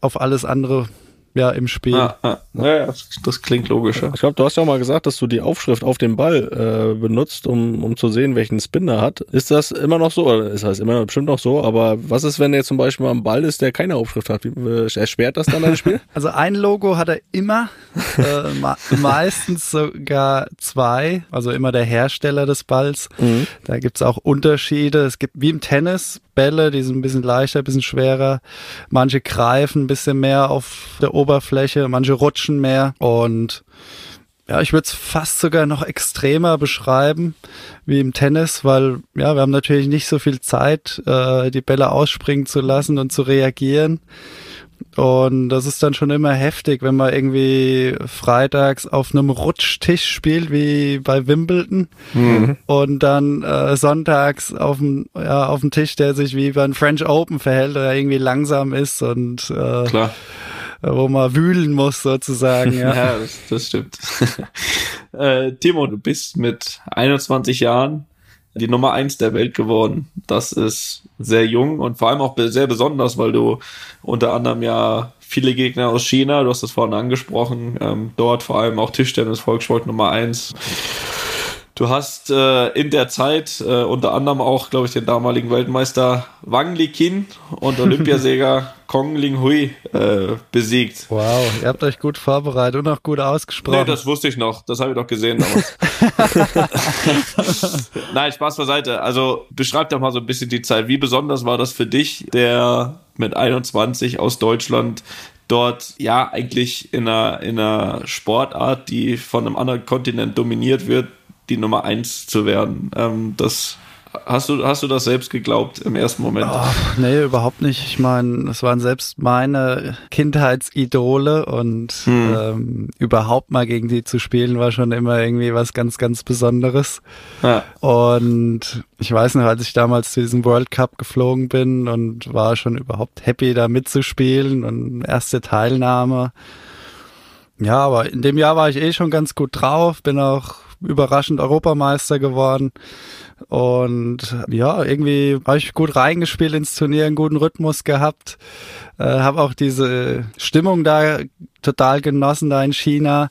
auf alles andere ja, im Spiel. Ah, ah, ja, das, das klingt logisch. Ich glaube, du hast ja auch mal gesagt, dass du die Aufschrift auf dem Ball äh, benutzt, um, um zu sehen, welchen Spin er hat. Ist das immer noch so? Oder ist das immer bestimmt noch so? Aber was ist, wenn er jetzt zum Beispiel mal am Ball ist, der keine Aufschrift hat? Wie, äh, erschwert das dann dein Spiel? Also ein Logo hat er immer, äh, meistens sogar zwei, also immer der Hersteller des Balls. Mhm. Da gibt's auch Unterschiede. Es gibt wie im Tennis Bälle, die sind ein bisschen leichter, ein bisschen schwerer. Manche greifen ein bisschen mehr auf der Oberfläche, manche rutschen mehr und ja, ich würde es fast sogar noch extremer beschreiben wie im Tennis, weil ja, wir haben natürlich nicht so viel Zeit, äh, die Bälle ausspringen zu lassen und zu reagieren. Und das ist dann schon immer heftig, wenn man irgendwie freitags auf einem Rutschtisch spielt, wie bei Wimbledon, mhm. und dann äh, sonntags auf dem, ja, auf dem Tisch, der sich wie beim French Open verhält, der irgendwie langsam ist und äh, Klar. wo man wühlen muss sozusagen. Ja, ja das, das stimmt. äh, Timo, du bist mit 21 Jahren die Nummer eins der Welt geworden. Das ist sehr jung und vor allem auch sehr besonders, weil du unter anderem ja viele Gegner aus China, du hast das vorhin angesprochen, ähm, dort vor allem auch Tischtennis, Volkssport Nummer eins Du hast äh, in der Zeit äh, unter anderem auch, glaube ich, den damaligen Weltmeister Wang Liqin und Olympiasieger Kong Ling Hui äh, besiegt. Wow, ihr habt euch gut vorbereitet und auch gut ausgesprochen. Nee, das wusste ich noch. Das habe ich doch gesehen damals. Nein, Spaß beiseite. Also beschreib doch mal so ein bisschen die Zeit. Wie besonders war das für dich, der mit 21 aus Deutschland dort ja eigentlich in einer, in einer Sportart, die von einem anderen Kontinent dominiert wird, die Nummer eins zu werden. Ähm, das hast du, hast du das selbst geglaubt im ersten Moment? Oh, nee, überhaupt nicht. Ich meine, es waren selbst meine Kindheitsidole und hm. ähm, überhaupt mal gegen die zu spielen war schon immer irgendwie was ganz, ganz Besonderes. Ja. Und ich weiß noch, als ich damals zu diesem World Cup geflogen bin und war schon überhaupt happy da mitzuspielen und erste Teilnahme. Ja, aber in dem Jahr war ich eh schon ganz gut drauf, bin auch überraschend Europameister geworden. Und ja, irgendwie habe ich gut reingespielt ins Turnier, einen guten Rhythmus gehabt. Äh, habe auch diese Stimmung da total genossen, da in China.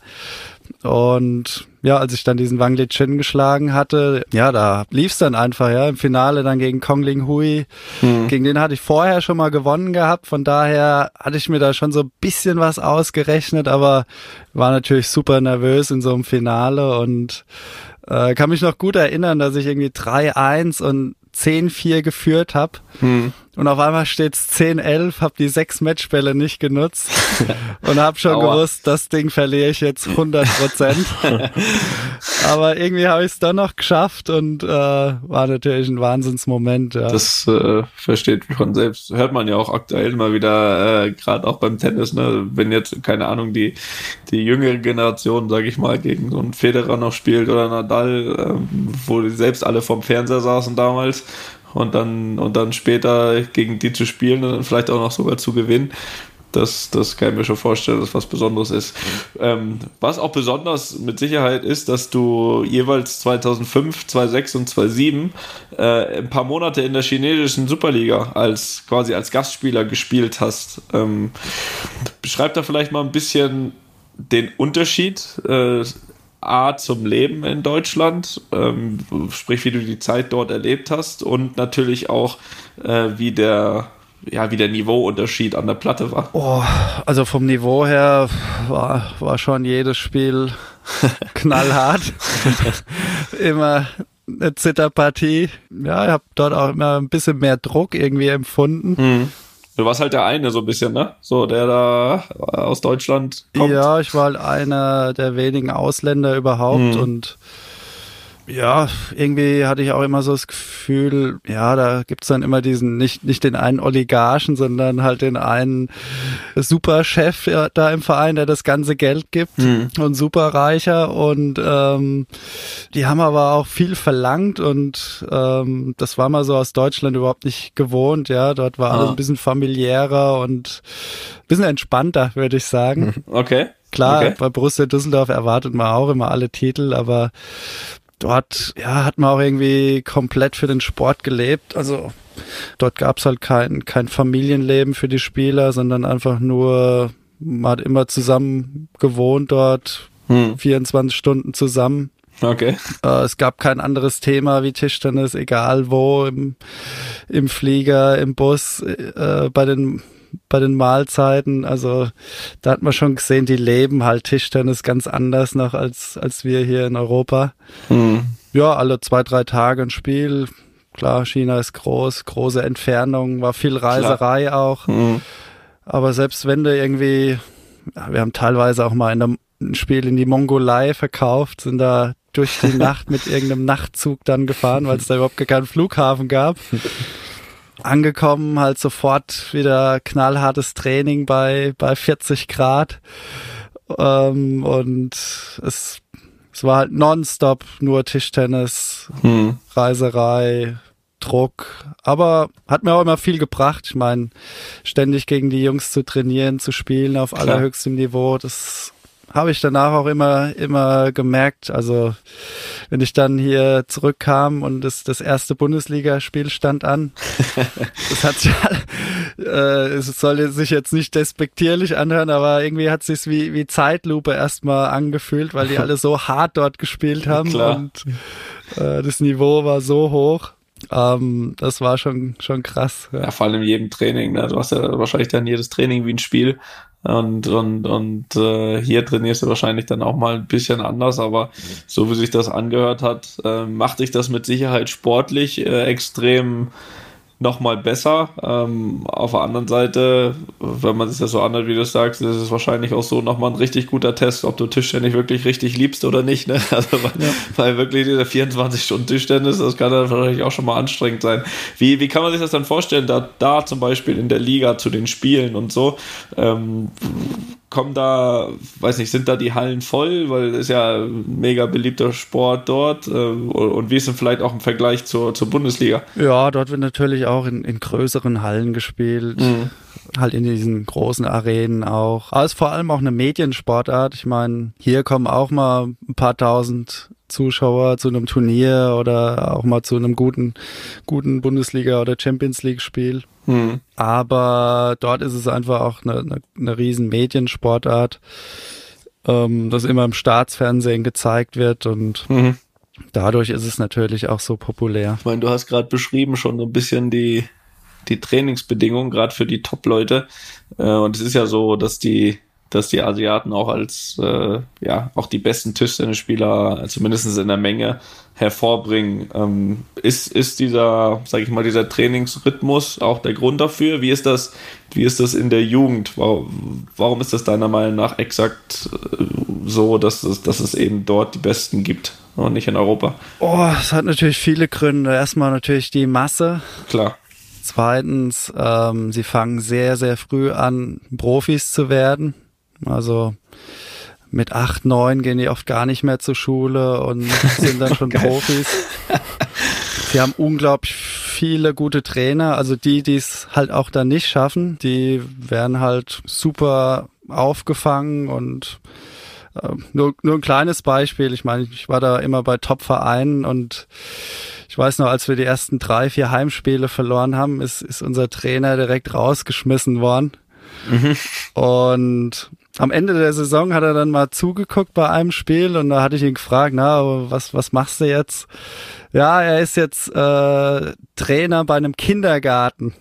Und ja, als ich dann diesen Wang Li Chin geschlagen hatte, ja, da lief's dann einfach, ja, im Finale dann gegen Kong Ling Hui. Mhm. Gegen den hatte ich vorher schon mal gewonnen gehabt, von daher hatte ich mir da schon so ein bisschen was ausgerechnet, aber war natürlich super nervös in so einem Finale und äh, kann mich noch gut erinnern, dass ich irgendwie 3-1 und 10-4 geführt habe. Hm. Und auf einmal steht's 10-11, habe die sechs Matchbälle nicht genutzt und habe schon Aua. gewusst, das Ding verliere ich jetzt 100 Prozent. Aber irgendwie habe ich es dann noch geschafft und äh, war natürlich ein Wahnsinnsmoment. Ja. Das äh, versteht von selbst. Hört man ja auch aktuell mal wieder, äh, gerade auch beim Tennis, ne? wenn jetzt, keine Ahnung, die, die jüngere Generation, sage ich mal, gegen so einen Federer noch spielt oder Nadal, äh, wo die selbst alle vom Fernseher saßen damals und dann, und dann später gegen die zu spielen und dann vielleicht auch noch sogar zu gewinnen. Das, das kann ich mir schon vorstellen, dass was Besonderes ist. Ähm, was auch besonders mit Sicherheit ist, dass du jeweils 2005, 2006 und 2007 äh, ein paar Monate in der chinesischen Superliga als quasi als Gastspieler gespielt hast. Ähm, beschreib da vielleicht mal ein bisschen den Unterschied. Äh, A zum Leben in Deutschland, ähm, sprich wie du die Zeit dort erlebt hast und natürlich auch äh, wie der ja, wie der Niveauunterschied an der Platte war. Oh, also vom Niveau her war, war schon jedes Spiel knallhart. immer eine Zitterpartie. Ja, ich habe dort auch immer ein bisschen mehr Druck irgendwie empfunden. Mhm. Du warst halt der eine so ein bisschen, ne? So, der da aus Deutschland kommt. Ja, ich war halt einer der wenigen Ausländer überhaupt mhm. und ja, irgendwie hatte ich auch immer so das Gefühl, ja, da gibt's dann immer diesen, nicht, nicht den einen Oligarchen, sondern halt den einen Superchef da im Verein, der das ganze Geld gibt mhm. und Superreicher und ähm, die haben aber auch viel verlangt und ähm, das war mal so aus Deutschland überhaupt nicht gewohnt, ja, dort war ah. alles ein bisschen familiärer und ein bisschen entspannter, würde ich sagen. Okay. Klar, okay. bei Borussia Düsseldorf erwartet man auch immer alle Titel, aber dort ja, hat man auch irgendwie komplett für den Sport gelebt. Also dort gab es halt kein, kein Familienleben für die Spieler, sondern einfach nur man hat immer zusammen gewohnt dort, hm. 24 Stunden zusammen. Okay. Äh, es gab kein anderes Thema wie Tischtennis, egal wo, im, im Flieger, im Bus, äh, bei den bei den Mahlzeiten. Also da hat man schon gesehen, die leben halt Tischtennis ganz anders noch als, als wir hier in Europa. Mhm. Ja, alle zwei, drei Tage ein Spiel. Klar, China ist groß, große Entfernung, war viel Reiserei Klar. auch. Mhm. Aber selbst wenn du irgendwie, ja, wir haben teilweise auch mal in der, ein Spiel in die Mongolei verkauft, sind da durch die Nacht mit irgendeinem Nachtzug dann gefahren, weil es da überhaupt keinen Flughafen gab. Angekommen, halt sofort wieder knallhartes Training bei, bei 40 Grad. Ähm, und es, es war halt nonstop nur Tischtennis, hm. Reiserei, Druck, aber hat mir auch immer viel gebracht. Ich meine, ständig gegen die Jungs zu trainieren, zu spielen auf Klar. allerhöchstem Niveau, das habe ich danach auch immer, immer gemerkt. Also wenn ich dann hier zurückkam und das, das erste Bundesligaspiel stand an, das hat sich, äh, es soll sich jetzt nicht despektierlich anhören, aber irgendwie hat sich wie, wie Zeitlupe erstmal angefühlt, weil die alle so hart dort gespielt haben Klar. und äh, das Niveau war so hoch. Ähm, das war schon, schon krass. Ja. ja. vor allem in jedem Training. Ne? Du hast ja wahrscheinlich dann jedes Training wie ein Spiel. Und, und, und äh, hier trainierst du wahrscheinlich dann auch mal ein bisschen anders, aber so wie sich das angehört hat, äh, macht dich das mit Sicherheit sportlich äh, extrem nochmal besser. Ähm, auf der anderen Seite, wenn man sich das so anhört, wie du sagst, ist es wahrscheinlich auch so nochmal ein richtig guter Test, ob du Tischtennis wirklich richtig liebst oder nicht. Ne? Also, weil, ja. weil wirklich dieser 24-Stunden-Tischtennis, das kann dann wahrscheinlich auch schon mal anstrengend sein. Wie, wie kann man sich das dann vorstellen, da, da zum Beispiel in der Liga zu den Spielen und so? Ähm, kommen da, weiß nicht, sind da die Hallen voll, weil es ja ein mega beliebter Sport dort äh, und wie ist denn vielleicht auch im Vergleich zur, zur Bundesliga? Ja, dort wird natürlich auch in, in größeren Hallen gespielt, mhm. halt in diesen großen Arenen auch. Aber es ist vor allem auch eine Mediensportart. Ich meine, hier kommen auch mal ein paar tausend Zuschauer zu einem Turnier oder auch mal zu einem guten, guten Bundesliga- oder Champions League-Spiel. Hm. Aber dort ist es einfach auch eine, eine, eine riesen Mediensportart, ähm, das immer im Staatsfernsehen gezeigt wird und mhm. dadurch ist es natürlich auch so populär. Ich meine, du hast gerade beschrieben schon so ein bisschen die, die Trainingsbedingungen, gerade für die Top-Leute. Äh, und es ist ja so, dass die dass die Asiaten auch als äh, ja auch die besten Tischtennisspieler zumindest in der Menge hervorbringen. Ähm, ist ist dieser sage ich mal dieser Trainingsrhythmus auch der Grund dafür? Wie ist das wie ist das in der Jugend? Warum, warum ist das deiner Meinung nach exakt äh, so, dass es dass es eben dort die Besten gibt und nicht in Europa? Oh, es hat natürlich viele Gründe. Erstmal natürlich die Masse. Klar. Zweitens, ähm, sie fangen sehr, sehr früh an, Profis zu werden. Also mit acht, neun gehen die oft gar nicht mehr zur Schule und sind dann schon Profis. Sie haben unglaublich viele gute Trainer, also die, die es halt auch dann nicht schaffen, die werden halt super aufgefangen und äh, nur, nur ein kleines Beispiel. Ich meine, ich war da immer bei Top-Vereinen und ich weiß noch, als wir die ersten drei, vier Heimspiele verloren haben, ist, ist unser Trainer direkt rausgeschmissen worden. Mhm. Und am Ende der Saison hat er dann mal zugeguckt bei einem Spiel und da hatte ich ihn gefragt, na, was, was machst du jetzt? Ja, er ist jetzt äh, Trainer bei einem Kindergarten.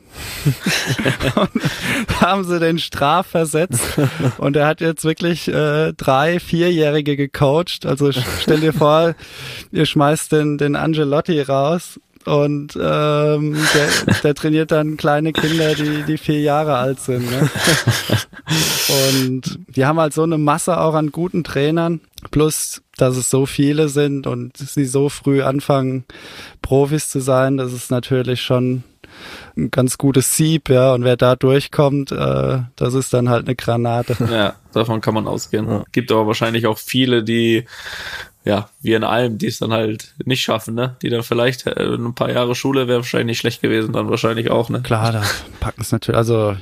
haben sie den strafversetzt und er hat jetzt wirklich äh, drei, vierjährige gecoacht. Also stell dir vor, ihr schmeißt den, den Angelotti raus und ähm, der, der trainiert dann kleine Kinder, die, die vier Jahre alt sind. Ne? Und die haben halt so eine Masse auch an guten Trainern, plus dass es so viele sind und sie so früh anfangen, Profis zu sein, das ist natürlich schon ein ganz gutes Sieb, ja. Und wer da durchkommt, äh, das ist dann halt eine Granate. Ja, davon kann man ausgehen. Ja. Gibt aber wahrscheinlich auch viele, die ja, wie in allem, die es dann halt nicht schaffen, ne? Die dann vielleicht äh, ein paar Jahre Schule wäre wahrscheinlich nicht schlecht gewesen, dann wahrscheinlich auch, ne? Klar, da packen es natürlich, also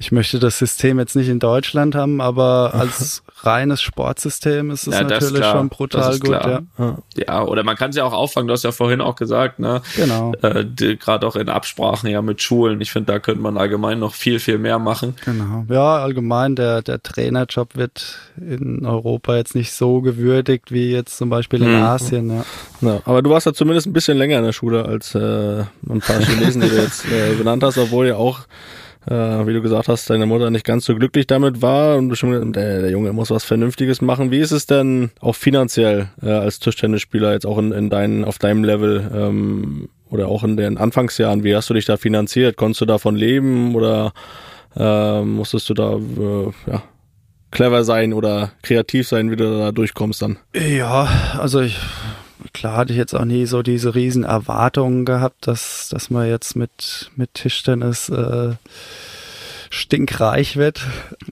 ich möchte das System jetzt nicht in Deutschland haben, aber als reines Sportsystem ist es ja, natürlich schon brutal gut. Ja. ja, oder man kann es ja auch auffangen, du hast ja vorhin auch gesagt, ne? Genau. Äh, Gerade auch in Absprachen ja mit Schulen. Ich finde, da könnte man allgemein noch viel, viel mehr machen. Genau. Ja, allgemein, der, der Trainerjob wird in Europa jetzt nicht so gewürdigt wie jetzt zum Beispiel in mhm. Asien, ja. ja. Aber du warst ja zumindest ein bisschen länger in der Schule als äh, ein paar Chinesen, die du jetzt äh, benannt hast, obwohl ja auch äh, wie du gesagt hast, deine Mutter nicht ganz so glücklich damit war und bestimmt, der, der Junge muss was Vernünftiges machen. Wie ist es denn auch finanziell äh, als Tischtennisspieler jetzt auch in, in deinen, auf deinem Level ähm, oder auch in den Anfangsjahren? Wie hast du dich da finanziert? Konntest du davon leben oder äh, musstest du da äh, ja, clever sein oder kreativ sein, wie du da durchkommst dann? Ja, also ich klar hatte ich jetzt auch nie so diese riesen Erwartungen gehabt, dass, dass man jetzt mit, mit Tischtennis äh, stinkreich wird.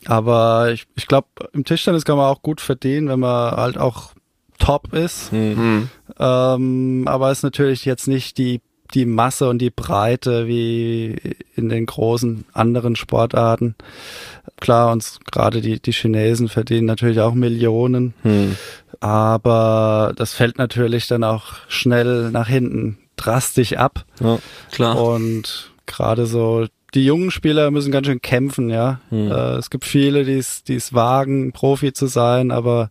Aber ich, ich glaube, im Tischtennis kann man auch gut verdienen, wenn man halt auch top ist. Mhm. Ähm, aber es ist natürlich jetzt nicht die die Masse und die Breite wie in den großen anderen Sportarten. Klar, uns gerade die, die Chinesen verdienen natürlich auch Millionen, hm. Aber das fällt natürlich dann auch schnell nach hinten drastisch ab. Ja, klar. Und gerade so die jungen Spieler müssen ganz schön kämpfen, ja. Hm. Äh, es gibt viele, die es wagen, Profi zu sein, aber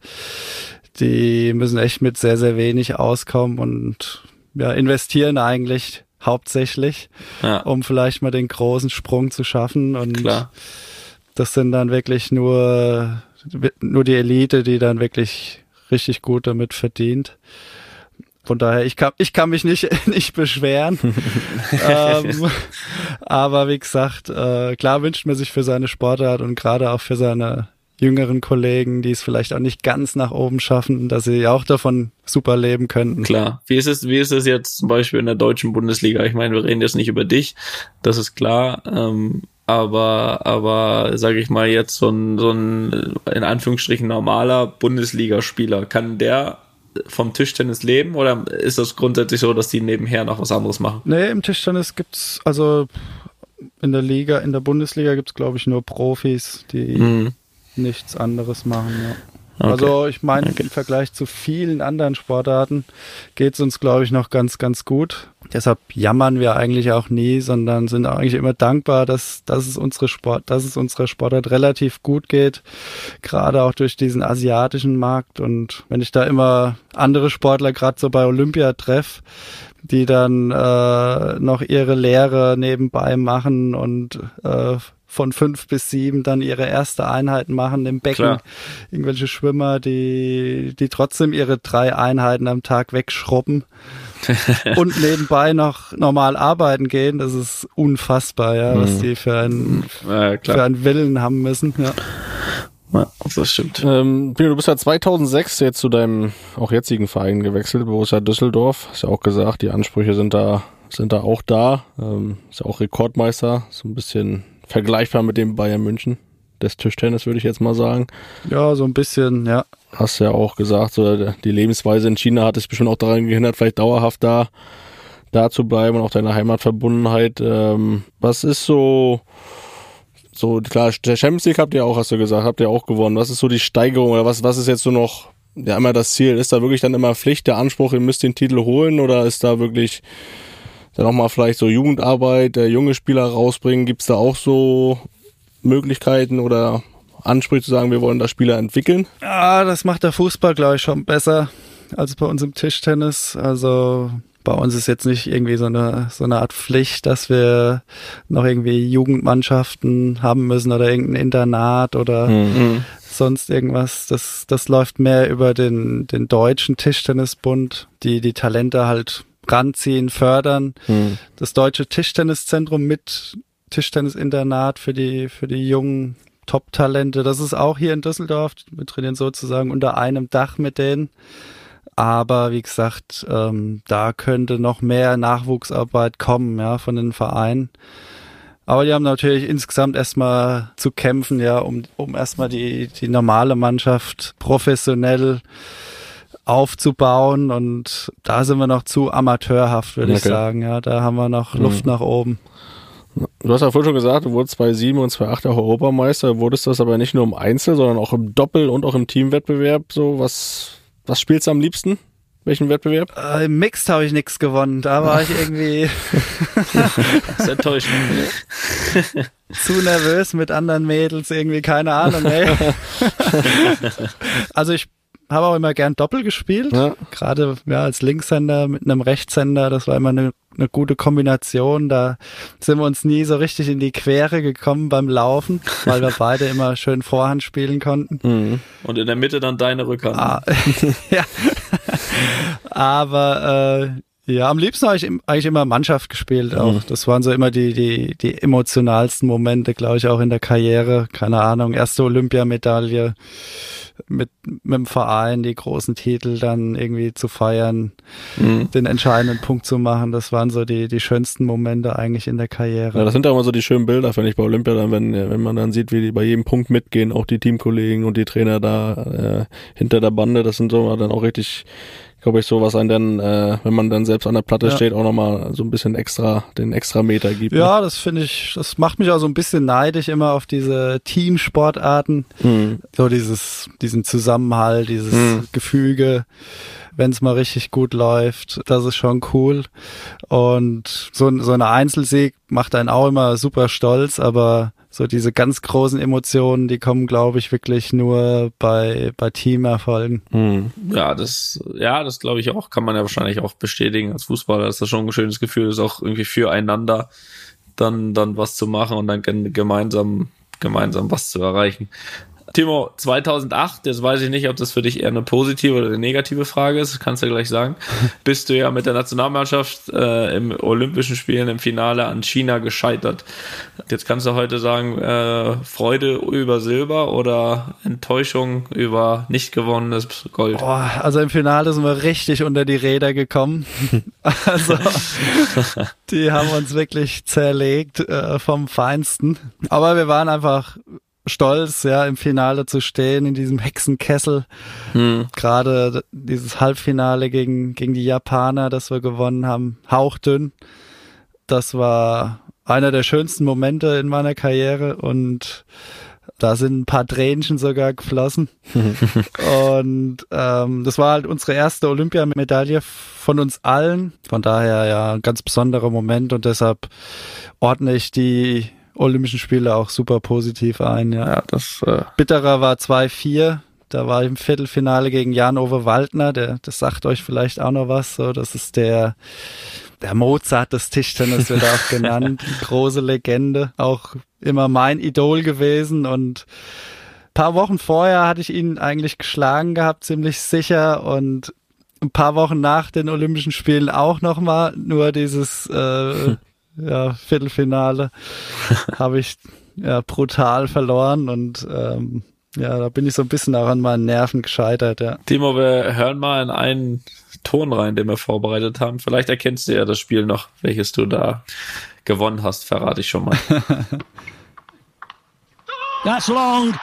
die müssen echt mit sehr, sehr wenig auskommen und ja, investieren eigentlich hauptsächlich, ja. um vielleicht mal den großen Sprung zu schaffen. Und Klar. das sind dann wirklich nur, nur die Elite, die dann wirklich richtig gut damit verdient. Von daher, ich kann, ich kann mich nicht, nicht beschweren. ähm, aber wie gesagt, äh, klar wünscht man sich für seine Sportart und gerade auch für seine jüngeren Kollegen, die es vielleicht auch nicht ganz nach oben schaffen, dass sie auch davon super leben könnten. Klar. Wie ist es, wie ist es jetzt zum Beispiel in der deutschen Bundesliga? Ich meine, wir reden jetzt nicht über dich, das ist klar. Ähm, aber, aber sage ich mal jetzt so ein, so ein in Anführungsstrichen normaler Bundesligaspieler, kann der vom Tischtennis leben oder ist das grundsätzlich so, dass die nebenher noch was anderes machen? Nee, im Tischtennis gibt's also in der Liga, in der Bundesliga gibt's glaube ich nur Profis, die mhm nichts anderes machen. Ja. Okay. Also ich meine, okay. im Vergleich zu vielen anderen Sportarten geht es uns, glaube ich, noch ganz, ganz gut. Deshalb jammern wir eigentlich auch nie, sondern sind eigentlich immer dankbar, dass, dass es unsere Sport, dass es unserer Sportart relativ gut geht, gerade auch durch diesen asiatischen Markt. Und wenn ich da immer andere Sportler gerade so bei Olympia treffe, die dann äh, noch ihre Lehre nebenbei machen und äh, von fünf bis sieben dann ihre erste Einheiten machen im Becken. Klar. Irgendwelche Schwimmer, die, die trotzdem ihre drei Einheiten am Tag wegschrubben und nebenbei noch normal arbeiten gehen. Das ist unfassbar, ja, mhm. was die für einen, ja, für einen Willen haben müssen. Ja. Ja, das stimmt. Ähm, du bist ja 2006 jetzt zu deinem auch jetzigen Verein gewechselt, Borussia Düsseldorf. Hast ja auch gesagt, die Ansprüche sind da, sind da auch da. Ähm, ist ja auch Rekordmeister, so ein bisschen vergleichbar mit dem Bayern München des Tischtennis, würde ich jetzt mal sagen. Ja, so ein bisschen, ja. Hast ja auch gesagt, so die Lebensweise in China hat es bestimmt auch daran gehindert, vielleicht dauerhaft da, da zu bleiben und auch deine Heimatverbundenheit. Ähm, was ist so, so klar, der Champions League habt ihr auch, hast du gesagt, habt ihr auch gewonnen. Was ist so die Steigerung oder was, was ist jetzt so noch, ja, immer das Ziel? Ist da wirklich dann immer Pflicht, der Anspruch, ihr müsst den Titel holen oder ist da wirklich dann auch mal vielleicht so Jugendarbeit, äh, junge Spieler rausbringen. Gibt es da auch so Möglichkeiten oder Ansprüche zu sagen, wir wollen da Spieler entwickeln? Ja, das macht der Fußball, glaube ich, schon besser als bei uns im Tischtennis. Also bei uns ist jetzt nicht irgendwie so eine, so eine Art Pflicht, dass wir noch irgendwie Jugendmannschaften haben müssen oder irgendein Internat oder mhm. sonst irgendwas. Das, das läuft mehr über den, den deutschen Tischtennisbund, die die Talente halt ranziehen, fördern. Hm. Das deutsche Tischtenniszentrum mit Tischtennisinternat für die, für die jungen Top-Talente. Das ist auch hier in Düsseldorf. Wir trainieren sozusagen unter einem Dach mit denen. Aber wie gesagt, ähm, da könnte noch mehr Nachwuchsarbeit kommen, ja, von den Vereinen. Aber die haben natürlich insgesamt erstmal zu kämpfen, ja, um, um erstmal die, die normale Mannschaft professionell aufzubauen und da sind wir noch zu amateurhaft, würde okay. ich sagen. Ja, da haben wir noch Luft mhm. nach oben. Du hast ja vorhin schon gesagt, du wurdest 2007 und 2008 auch Europameister, wurdest das aber nicht nur im Einzel, sondern auch im Doppel und auch im Teamwettbewerb. So, was, was spielst du am liebsten? Welchen Wettbewerb? Äh, Im Mixed habe ich nichts gewonnen. Da war ich irgendwie das ist enttäuschend. zu nervös mit anderen Mädels, irgendwie keine Ahnung. Ey. also ich habe auch immer gern Doppel gespielt. Ja. Gerade ja, als Linkshänder mit einem Rechtshänder, das war immer eine, eine gute Kombination. Da sind wir uns nie so richtig in die Quere gekommen beim Laufen, weil wir beide immer schön Vorhand spielen konnten. Mhm. Und in der Mitte dann deine Rückhand. Ah, ja. Aber äh, ja, am liebsten habe ich eigentlich immer Mannschaft gespielt auch. Mhm. Das waren so immer die, die, die emotionalsten Momente, glaube ich, auch in der Karriere. Keine Ahnung, erste Olympiamedaille mit, mit dem Verein, die großen Titel dann irgendwie zu feiern, mhm. den entscheidenden Punkt zu machen. Das waren so die, die schönsten Momente eigentlich in der Karriere. Ja, das sind ja immer so die schönen Bilder, finde ich, bei Olympia, dann, wenn, wenn man dann sieht, wie die bei jedem Punkt mitgehen, auch die Teamkollegen und die Trainer da äh, hinter der Bande, das sind so dann auch richtig glaube ich, so was einen dann, äh, wenn man dann selbst an der Platte ja. steht, auch nochmal so ein bisschen extra, den extra Meter gibt. Ja, ne? das finde ich, das macht mich auch so ein bisschen neidisch immer auf diese Teamsportarten. Mhm. So dieses, diesen Zusammenhalt, dieses mhm. Gefüge wenn es mal richtig gut läuft. Das ist schon cool. Und so, so eine Einzelsieg macht einen auch immer super stolz, aber so diese ganz großen Emotionen, die kommen, glaube ich, wirklich nur bei, bei Teamerfolgen. Mhm. Ja, das, ja, das glaube ich auch, kann man ja wahrscheinlich auch bestätigen als Fußballer, ist das schon ein schönes Gefühl, ist auch irgendwie füreinander dann, dann was zu machen und dann gemeinsam, gemeinsam was zu erreichen. Timo, 2008, jetzt weiß ich nicht, ob das für dich eher eine positive oder eine negative Frage ist, kannst du ja gleich sagen. Bist du ja mit der Nationalmannschaft äh, im Olympischen Spielen im Finale an China gescheitert. Jetzt kannst du heute sagen, äh, Freude über Silber oder Enttäuschung über nicht gewonnenes Gold? Boah, also im Finale sind wir richtig unter die Räder gekommen. also die haben uns wirklich zerlegt äh, vom Feinsten. Aber wir waren einfach stolz, ja, im Finale zu stehen, in diesem Hexenkessel. Hm. Gerade dieses Halbfinale gegen, gegen die Japaner, das wir gewonnen haben, hauchdünn. Das war einer der schönsten Momente in meiner Karriere und da sind ein paar Tränchen sogar geflossen. und ähm, das war halt unsere erste Olympiamedaille von uns allen. Von daher ja ein ganz besonderer Moment und deshalb ordne ich die Olympischen Spiele auch super positiv ein. Ja, ja das äh bitterer war 2-4. Da war ich im Viertelfinale gegen Jan-Ove Waldner, der, das sagt euch vielleicht auch noch was. So, das ist der, der Mozart des Tischtennis wird auch genannt. Große Legende. Auch immer mein Idol gewesen und paar Wochen vorher hatte ich ihn eigentlich geschlagen gehabt, ziemlich sicher und ein paar Wochen nach den Olympischen Spielen auch nochmal, nur dieses äh, ja, Viertelfinale habe ich ja, brutal verloren und ähm, ja, da bin ich so ein bisschen auch an meinen Nerven gescheitert, ja. Timo, wir hören mal in einen Ton rein, den wir vorbereitet haben. Vielleicht erkennst du ja das Spiel noch, welches du da gewonnen hast, verrate ich schon mal. That's long.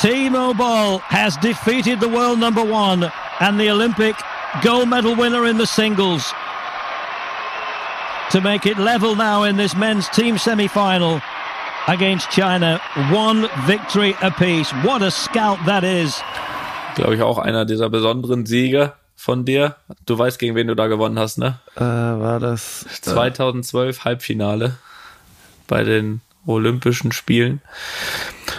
Timo Boll has defeated the world number one and the Olympic gold medal winner in the singles. To make it level now in this men's team semi-final against China. One victory apiece. What a scout that is. Glaube ich auch einer dieser besonderen Siege von dir. Du weißt, gegen wen du da gewonnen hast, ne? Äh, war das 2012 Halbfinale bei den Olympischen Spielen.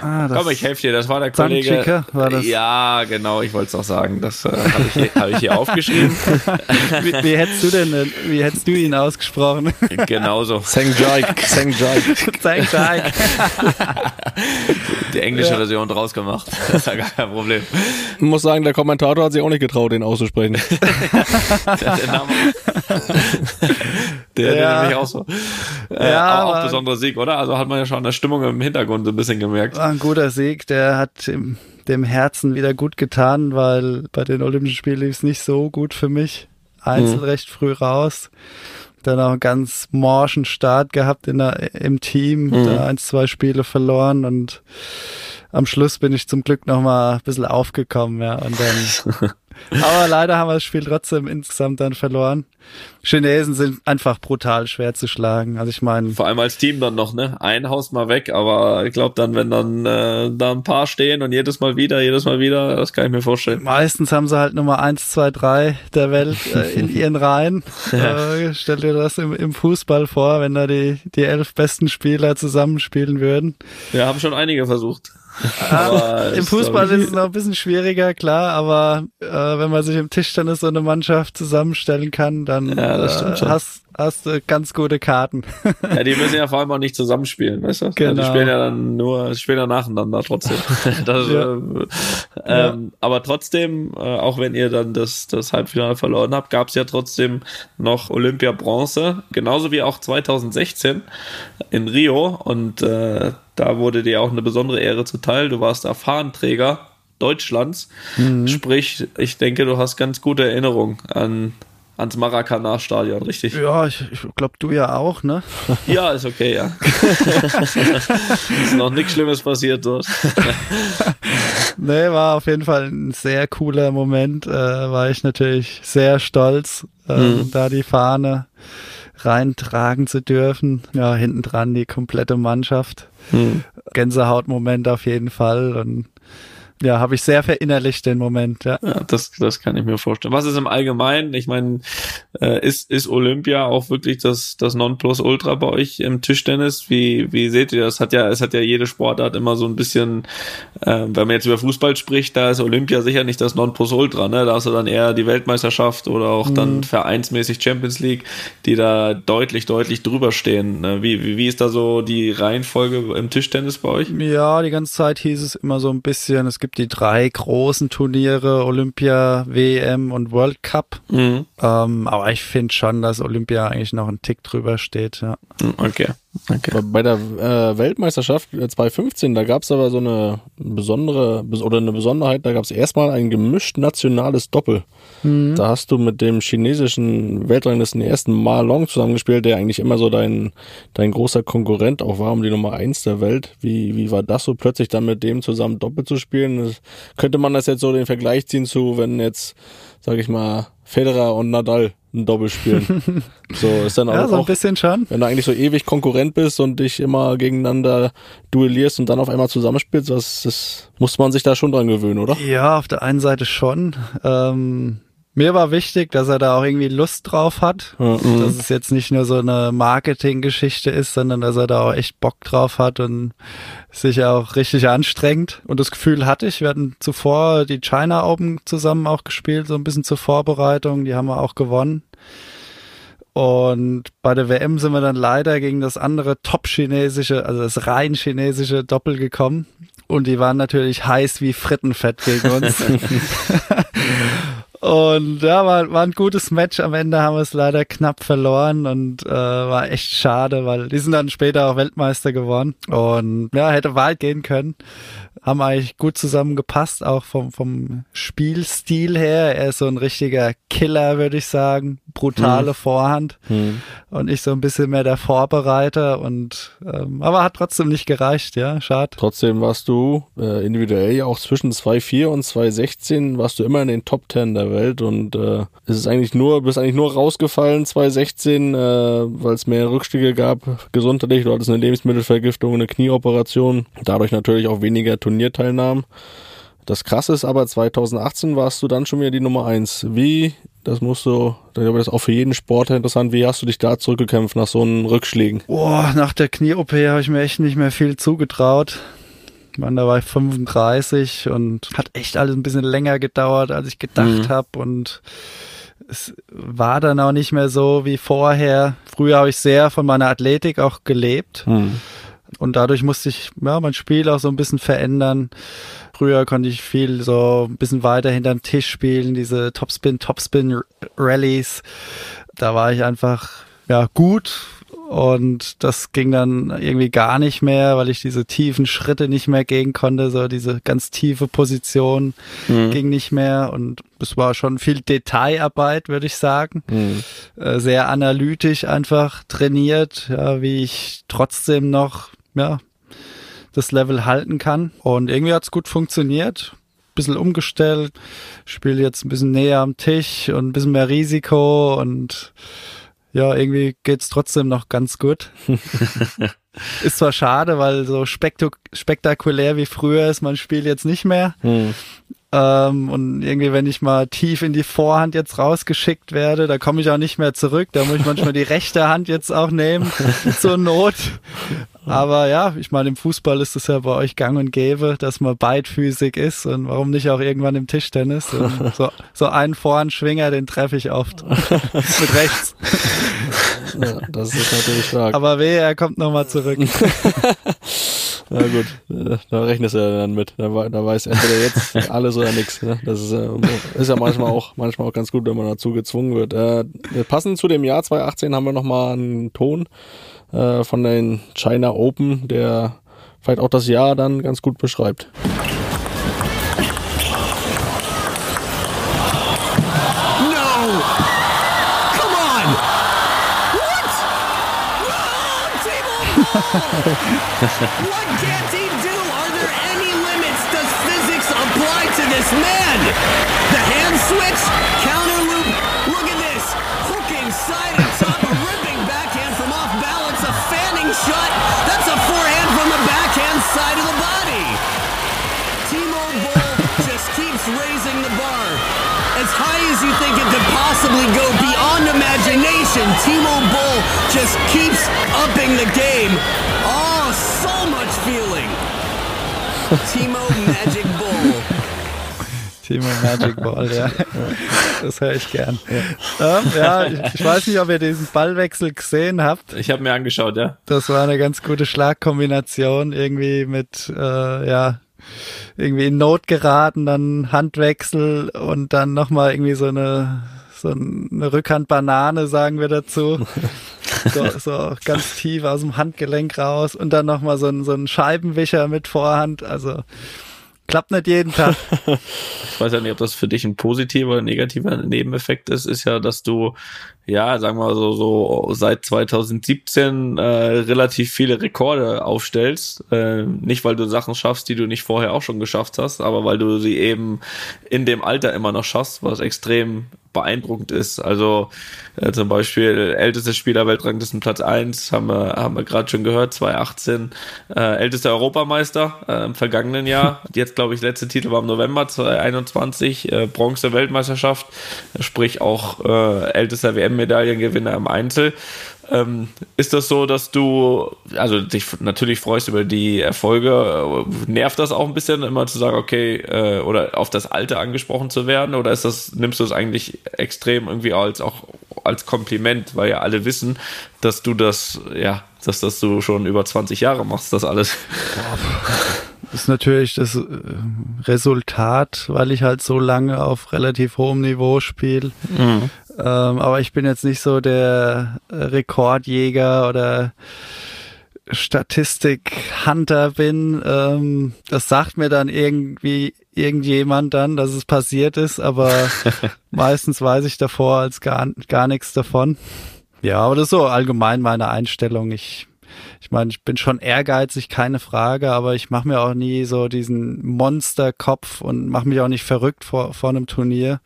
Ah, Komm, ich helfe dir, das war der Kollege. War das? Ja, genau, ich wollte es auch sagen. Das äh, habe ich, hab ich hier aufgeschrieben. wie, wie, hättest du denn, äh, wie hättest du ihn ausgesprochen? Genauso. Seng Jaik. Seng Jaik. Seng Jaik. Die englische ja. Version draus gemacht. Das ist ja gar kein Problem. Ich muss sagen, der Kommentator hat sich auch nicht getraut, den auszusprechen. der Name. Der, ja. der nämlich auch so. Äh, ja, auch, auch besonderer Sieg, oder? Also hat man ja schon an der Stimmung im Hintergrund so ein bisschen gemerkt. War ein guter Sieg, der hat dem, dem Herzen wieder gut getan, weil bei den Olympischen Spielen lief es nicht so gut für mich. Einzel mhm. recht früh raus. Dann auch einen ganz morschen Start gehabt in der, im Team, mhm. da ein, zwei Spiele verloren und am Schluss bin ich zum Glück noch mal ein bisschen aufgekommen, ja, und dann Aber leider haben wir das Spiel trotzdem insgesamt dann verloren. Chinesen sind einfach brutal schwer zu schlagen. Also ich meine. Vor allem als Team dann noch, ne? Ein Haus mal weg, aber ich glaube dann, wenn dann äh, da ein paar stehen und jedes Mal wieder, jedes Mal wieder, das kann ich mir vorstellen. Meistens haben sie halt Nummer eins, zwei, drei der Welt äh, in ihren Reihen. ja. äh, stell dir das im, im Fußball vor, wenn da die, die elf besten Spieler zusammenspielen würden. Wir haben schon einige versucht. Ah, Im Fußball ist es noch ein bisschen schwieriger, klar, aber äh, wenn man sich im Tischtennis so eine Mannschaft zusammenstellen kann, dann ja, äh, hast, hast du ganz gute Karten. ja, die müssen ja vor allem auch nicht zusammenspielen, weißt du? Genau. Die spielen ja dann nur, spielen ja nacheinander trotzdem. das, ja. äh, ähm, ja. Aber trotzdem, äh, auch wenn ihr dann das, das Halbfinale verloren habt, gab es ja trotzdem noch Olympia Bronze, genauso wie auch 2016 in Rio und äh, da wurde dir auch eine besondere Ehre zuteil. Du warst Erfahrenträger Deutschlands. Mhm. Sprich, ich denke, du hast ganz gute Erinnerungen an ans Maracana-Stadion, richtig? Ja, ich, ich glaube, du ja auch, ne? Ja, ist okay, ja. ist noch nichts Schlimmes passiert dort. nee, war auf jeden Fall ein sehr cooler Moment. Äh, war ich natürlich sehr stolz, äh, mhm. da die Fahne reintragen zu dürfen. Ja, hinten dran die komplette Mannschaft. Hm. Gänsehautmoment auf jeden Fall und ja, habe ich sehr verinnerlicht den Moment, ja. ja. das, das kann ich mir vorstellen. Was ist im Allgemeinen? Ich meine, äh, ist, ist Olympia auch wirklich das, das Nonplusultra bei euch im Tischtennis? Wie, wie seht ihr das? Hat ja, es hat ja jede Sportart immer so ein bisschen, äh, wenn man jetzt über Fußball spricht, da ist Olympia sicher nicht das Nonplusultra, ne? Da hast du dann eher die Weltmeisterschaft oder auch mhm. dann vereinsmäßig Champions League, die da deutlich, deutlich drüber stehen. Ne? Wie, wie, wie ist da so die Reihenfolge im Tischtennis bei euch? Ja, die ganze Zeit hieß es immer so ein bisschen, es gibt gibt die drei großen Turniere, Olympia, WM und World Cup. Mhm. Ähm, aber ich finde schon, dass Olympia eigentlich noch einen Tick drüber steht. Ja. Mhm, okay. Okay. Bei der äh, Weltmeisterschaft 2015, da gab es aber so eine besondere oder eine Besonderheit, da gab es erstmal ein gemischt nationales Doppel. Mhm. Da hast du mit dem chinesischen Weltranglisten ersten Ma Long zusammengespielt, der eigentlich immer so dein, dein großer Konkurrent auch war um die Nummer eins der Welt. Wie, wie war das so plötzlich dann mit dem zusammen Doppel zu spielen? Das, könnte man das jetzt so den Vergleich ziehen zu, wenn jetzt, sag ich mal, Federer und Nadal ein Doppel spielen. so ist dann auch, ja, so ein bisschen schon. Wenn du eigentlich so ewig Konkurrent bist und dich immer gegeneinander duellierst und dann auf einmal zusammenspielst, das, das muss man sich da schon dran gewöhnen, oder? Ja, auf der einen Seite schon. Ähm, mir war wichtig, dass er da auch irgendwie Lust drauf hat. Mhm. Dass es jetzt nicht nur so eine Marketinggeschichte ist, sondern dass er da auch echt Bock drauf hat und sich auch richtig anstrengt. Und das Gefühl hatte ich, wir hatten zuvor die China Open zusammen auch gespielt, so ein bisschen zur Vorbereitung. Die haben wir auch gewonnen. Und bei der WM sind wir dann leider gegen das andere top-chinesische, also das rein chinesische Doppel gekommen. Und die waren natürlich heiß wie Frittenfett gegen uns. Und ja, war, war ein gutes Match. Am Ende haben wir es leider knapp verloren und äh, war echt schade, weil die sind dann später auch Weltmeister geworden. Und ja, hätte weit gehen können haben eigentlich gut zusammengepasst, auch vom, vom Spielstil her. Er ist so ein richtiger Killer, würde ich sagen. Brutale hm. Vorhand. Hm. Und ich so ein bisschen mehr der Vorbereiter und ähm, aber hat trotzdem nicht gereicht, ja. Schade. Trotzdem warst du äh, individuell ja auch zwischen 2,4 und 2,16 warst du immer in den Top 10 der Welt und äh, es ist eigentlich nur, bist eigentlich nur rausgefallen, 2,16, äh, weil es mehr Rückstiege gab, gesundheitlich. Du hattest eine Lebensmittelvergiftung, eine Knieoperation, dadurch natürlich auch weniger Turnier Turnierteilnahmen. Das krasse ist aber, 2018 warst du dann schon wieder die Nummer eins. Wie, das musst du, ich glaube, das ist auch für jeden Sportler interessant, wie hast du dich da zurückgekämpft nach so einen Rückschlägen? Boah, nach der Knie-OP habe ich mir echt nicht mehr viel zugetraut. Ich meine, da war ich 35 und hat echt alles ein bisschen länger gedauert, als ich gedacht mhm. habe und es war dann auch nicht mehr so wie vorher. Früher habe ich sehr von meiner Athletik auch gelebt. Mhm. Und dadurch musste ich ja, mein Spiel auch so ein bisschen verändern. Früher konnte ich viel so ein bisschen weiter hinterm Tisch spielen, diese Topspin, Topspin Rallies. Da war ich einfach ja gut und das ging dann irgendwie gar nicht mehr, weil ich diese tiefen Schritte nicht mehr gehen konnte, so diese ganz tiefe Position mhm. ging nicht mehr und es war schon viel Detailarbeit, würde ich sagen. Mhm. Äh, sehr analytisch einfach trainiert, ja, wie ich trotzdem noch ja, das Level halten kann. Und irgendwie hat's gut funktioniert. Bisschen umgestellt, spiele jetzt ein bisschen näher am Tisch und ein bisschen mehr Risiko und ja, irgendwie geht's trotzdem noch ganz gut. ist zwar schade, weil so spektakulär wie früher ist mein Spiel jetzt nicht mehr. Hm. Ähm, und irgendwie, wenn ich mal tief in die Vorhand jetzt rausgeschickt werde, da komme ich auch nicht mehr zurück. Da muss ich manchmal die rechte Hand jetzt auch nehmen zur Not. Aber ja, ich meine, im Fußball ist es ja bei euch gang und gäbe, dass man beidfüßig ist und warum nicht auch irgendwann im Tischtennis. So, so einen Vorhandschwinger, den treffe ich oft. Mit rechts. Ja, das ist natürlich stark. Aber wehe, er kommt nochmal zurück. Na gut, äh, da rechnest du ja dann mit. Da, da weiß entweder jetzt alles oder nichts. Ne? Das ist, äh, ist ja manchmal auch, manchmal auch ganz gut, wenn man dazu gezwungen wird. Äh, passend zu dem Jahr 2018 haben wir nochmal einen Ton äh, von den China Open, der vielleicht auch das Jahr dann ganz gut beschreibt. What can't he do? Are there any limits? Does physics apply to this man? The hand switch, counter loop. Look at this. Hooking side and top, a ripping backhand from off balance, a fanning shot. That's a forehand from the backhand side of the body. Timo Bull just keeps raising the bar. As high as you think it could possibly go imagination, Timo Bull just keeps upping the game. Oh, so much feeling. Timo Magic Bull. Timo Magic Ball, ja. Das höre ich gern. Ja, ja ich, ich, weiß nicht, ob ihr diesen Ballwechsel gesehen habt. Ich habe mir angeschaut, ja. Das war eine ganz gute Schlagkombination, irgendwie mit, äh, ja, irgendwie in Not geraten, dann Handwechsel und dann nochmal irgendwie so eine, so eine Rückhandbanane, sagen wir dazu. So, so ganz tief aus dem Handgelenk raus und dann nochmal so ein, so ein Scheibenwischer mit Vorhand. Also klappt nicht jeden Tag. ich weiß ja nicht, ob das für dich ein positiver oder negativer Nebeneffekt ist, ist ja, dass du, ja, sagen wir mal so, so seit 2017 äh, relativ viele Rekorde aufstellst. Äh, nicht, weil du Sachen schaffst, die du nicht vorher auch schon geschafft hast, aber weil du sie eben in dem Alter immer noch schaffst, was extrem beeindruckend ist. Also äh, zum Beispiel ältester Spieler Weltranglisten Platz 1, haben wir, haben wir gerade schon gehört, 2018, äh, ältester Europameister äh, im vergangenen Jahr. Jetzt, glaube ich, letzte Titel war im November 2021, äh, Bronze Weltmeisterschaft, sprich auch äh, ältester WM-Medaillengewinner im Einzel. Ähm, ist das so, dass du, also dich natürlich freust über die Erfolge, nervt das auch ein bisschen, immer zu sagen, okay, äh, oder auf das Alte angesprochen zu werden, oder ist das, nimmst du es eigentlich extrem irgendwie als auch als Kompliment, weil ja alle wissen, dass du das, ja, dass das du schon über 20 Jahre machst, das alles. Das ist natürlich das äh, Resultat, weil ich halt so lange auf relativ hohem Niveau spiele. Mhm. Ähm, aber ich bin jetzt nicht so der Rekordjäger oder Statistik-Hunter bin. Ähm, das sagt mir dann irgendwie irgendjemand dann, dass es passiert ist, aber meistens weiß ich davor als gar, gar nichts davon. Ja, aber das ist so allgemein meine Einstellung. Ich, ich meine, ich bin schon ehrgeizig, keine Frage, aber ich mache mir auch nie so diesen Monsterkopf und mache mich auch nicht verrückt vor, vor einem Turnier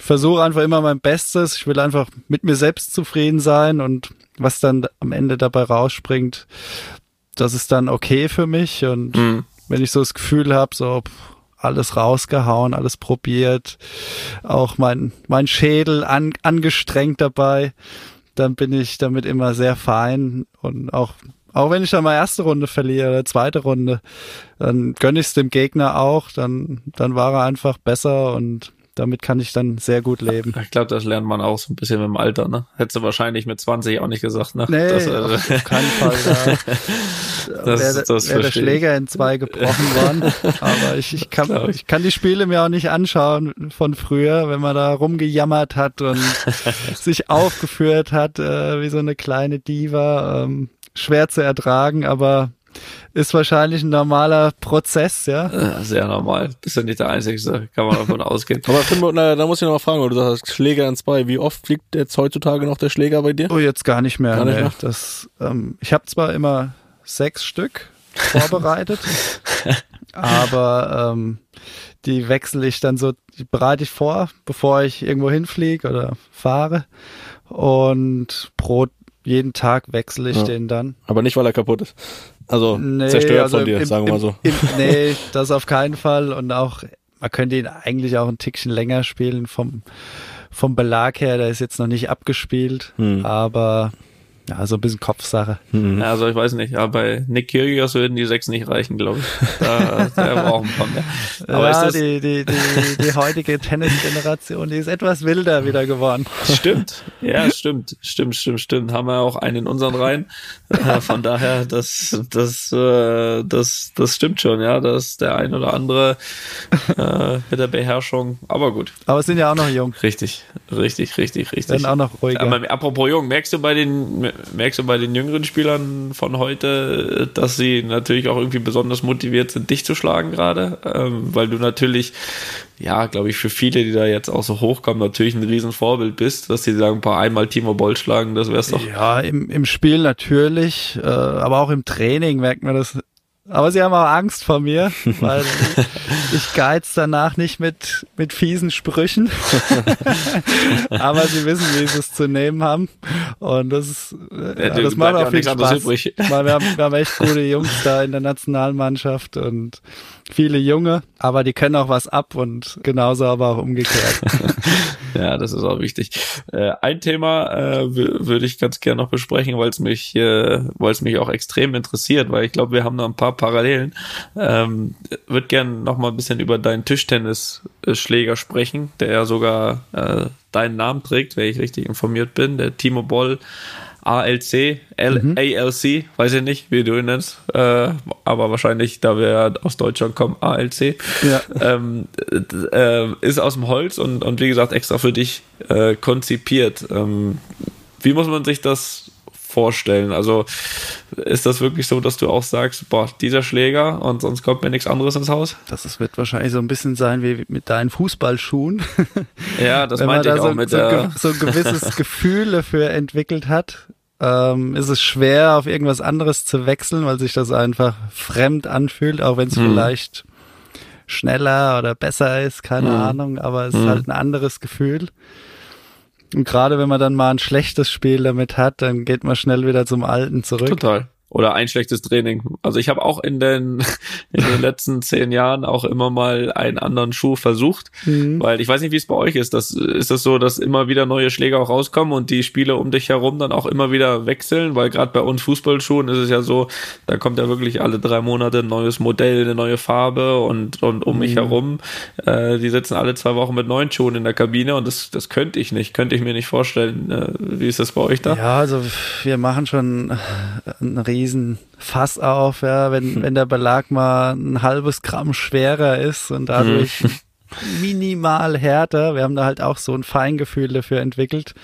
versuche einfach immer mein Bestes. Ich will einfach mit mir selbst zufrieden sein und was dann am Ende dabei rausspringt, das ist dann okay für mich. Und mhm. wenn ich so das Gefühl habe, so alles rausgehauen, alles probiert, auch mein, mein Schädel an, angestrengt dabei, dann bin ich damit immer sehr fein und auch auch wenn ich dann mal erste Runde verliere oder zweite Runde, dann gönne ich es dem Gegner auch, dann, dann war er einfach besser und damit kann ich dann sehr gut leben. Ich glaube, das lernt man auch so ein bisschen mit dem Alter, ne? Hättest du wahrscheinlich mit 20 auch nicht gesagt, ne? Nee, das, also, auf keinen Fall. Da das, wäre das wär der Schläger in zwei gebrochen worden. Aber ich, ich, kann, ich kann die Spiele mir auch nicht anschauen von früher, wenn man da rumgejammert hat und sich aufgeführt hat, äh, wie so eine kleine Diva. Ähm, schwer zu ertragen, aber ist wahrscheinlich ein normaler Prozess, ja? Sehr normal. Bist ja nicht der Einzige, kann man davon ausgehen. Aber Finn, na, da muss ich noch mal fragen, weil du sagst, Schläger in zwei. Wie oft fliegt jetzt heutzutage noch der Schläger bei dir? Oh, jetzt gar nicht mehr. Gar nicht mehr? Das, ähm, ich habe zwar immer sechs Stück, vorbereitet. Aber ähm, die wechsle ich dann so, die bereite ich vor, bevor ich irgendwo hinfliege oder fahre. Und Brot jeden Tag wechsle ich ja. den dann. Aber nicht, weil er kaputt ist. Also nee, zerstört also von dir, im, sagen wir mal so. Im, nee, das auf keinen Fall. Und auch, man könnte ihn eigentlich auch ein Tickchen länger spielen vom, vom Belag her. Der ist jetzt noch nicht abgespielt, hm. aber ja, so ein bisschen Kopfsache. Mhm. Also ich weiß nicht, ja, bei Nick Kyrgios würden die sechs nicht reichen, glaube ich. Da, da brauchen wir mehr. Aber ja, die, die, die, die heutige Tennisgeneration, die ist etwas wilder wieder geworden. Stimmt, ja, stimmt, stimmt, stimmt, stimmt. Haben wir auch einen in unseren Reihen. Äh, von daher, das, das, äh, das, das stimmt schon, ja, dass der ein oder andere äh, mit der Beherrschung, aber gut. Aber es sind ja auch noch jung. Richtig, richtig, richtig, richtig. Dann auch noch ruhiger. Aber apropos jung, merkst du bei den merkst du bei den jüngeren Spielern von heute, dass sie natürlich auch irgendwie besonders motiviert sind, dich zu schlagen gerade, ähm, weil du natürlich, ja, glaube ich, für viele, die da jetzt auch so hochkommen, natürlich ein Riesenvorbild bist, dass sie sagen, paar einmal Timo Boll schlagen, das wär's doch. Ja, im, im Spiel natürlich, äh, aber auch im Training merkt man das aber sie haben auch Angst vor mir, weil ich geiz danach nicht mit, mit fiesen Sprüchen. Aber sie wissen, wie sie es zu nehmen haben. Und das ist, ja, das macht auch viel Spaß. Weil wir haben, wir haben echt gute Jungs da in der Nationalmannschaft und viele Junge, aber die können auch was ab und genauso aber auch umgekehrt. ja, das ist auch wichtig. Äh, ein Thema äh, würde ich ganz gerne noch besprechen, weil es mich, äh, weil es mich auch extrem interessiert, weil ich glaube, wir haben da ein paar Parallelen. Ähm, würde gerne noch mal ein bisschen über deinen Tischtennisschläger sprechen, der ja sogar äh, deinen Namen trägt, wenn ich richtig informiert bin, der Timo Boll ALC, L mhm. ALC, weiß ich nicht, wie du ihn nennst, äh, aber wahrscheinlich, da wir aus Deutschland kommen, ALC, ja. ähm, äh, ist aus dem Holz und, und wie gesagt extra für dich äh, konzipiert. Ähm, wie muss man sich das vorstellen? Also ist das wirklich so, dass du auch sagst, boah, dieser Schläger und sonst kommt mir nichts anderes ins Haus? Das ist, wird wahrscheinlich so ein bisschen sein wie mit deinen Fußballschuhen. Ja, das meinte ich auch so, mit so, der... So ein gewisses Gefühl dafür entwickelt hat, ähm, ist es schwer, auf irgendwas anderes zu wechseln, weil sich das einfach fremd anfühlt, auch wenn es hm. vielleicht schneller oder besser ist, keine hm. Ahnung, aber es hm. ist halt ein anderes Gefühl. Und gerade wenn man dann mal ein schlechtes Spiel damit hat, dann geht man schnell wieder zum Alten zurück. Total oder ein schlechtes Training. Also ich habe auch in den, in den letzten zehn Jahren auch immer mal einen anderen Schuh versucht, mhm. weil ich weiß nicht, wie es bei euch ist. Das, ist das so, dass immer wieder neue Schläger auch rauskommen und die Spiele um dich herum dann auch immer wieder wechseln, weil gerade bei uns Fußballschuhen ist es ja so, da kommt ja wirklich alle drei Monate ein neues Modell, eine neue Farbe und, und um mhm. mich herum, äh, die sitzen alle zwei Wochen mit neuen Schuhen in der Kabine und das, das könnte ich nicht, könnte ich mir nicht vorstellen. Äh, wie ist das bei euch da? Ja, also wir machen schon einen riesen riesen Fass auf, ja, wenn, hm. wenn der Belag mal ein halbes Gramm schwerer ist und dadurch hm. minimal härter. Wir haben da halt auch so ein Feingefühl dafür entwickelt,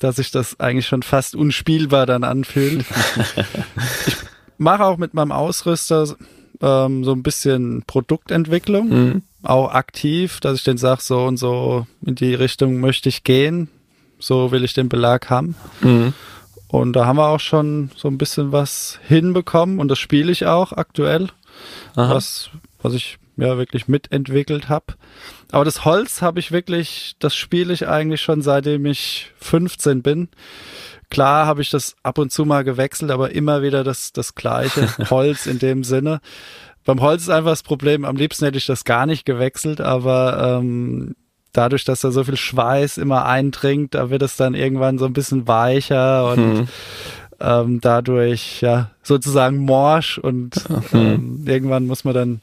dass sich das eigentlich schon fast unspielbar dann anfühlt. ich mache auch mit meinem Ausrüster ähm, so ein bisschen Produktentwicklung, mhm. auch aktiv, dass ich den sage, so und so in die Richtung möchte ich gehen, so will ich den Belag haben. Mhm. Und da haben wir auch schon so ein bisschen was hinbekommen und das spiele ich auch aktuell, was, was ich ja wirklich mitentwickelt habe. Aber das Holz habe ich wirklich, das spiele ich eigentlich schon seitdem ich 15 bin. Klar habe ich das ab und zu mal gewechselt, aber immer wieder das, das gleiche Holz in dem Sinne. Beim Holz ist einfach das Problem, am liebsten hätte ich das gar nicht gewechselt, aber ähm, dadurch, dass da so viel Schweiß immer eindringt, da wird es dann irgendwann so ein bisschen weicher und hm. Ähm, dadurch ja sozusagen morsch und ähm, irgendwann muss man dann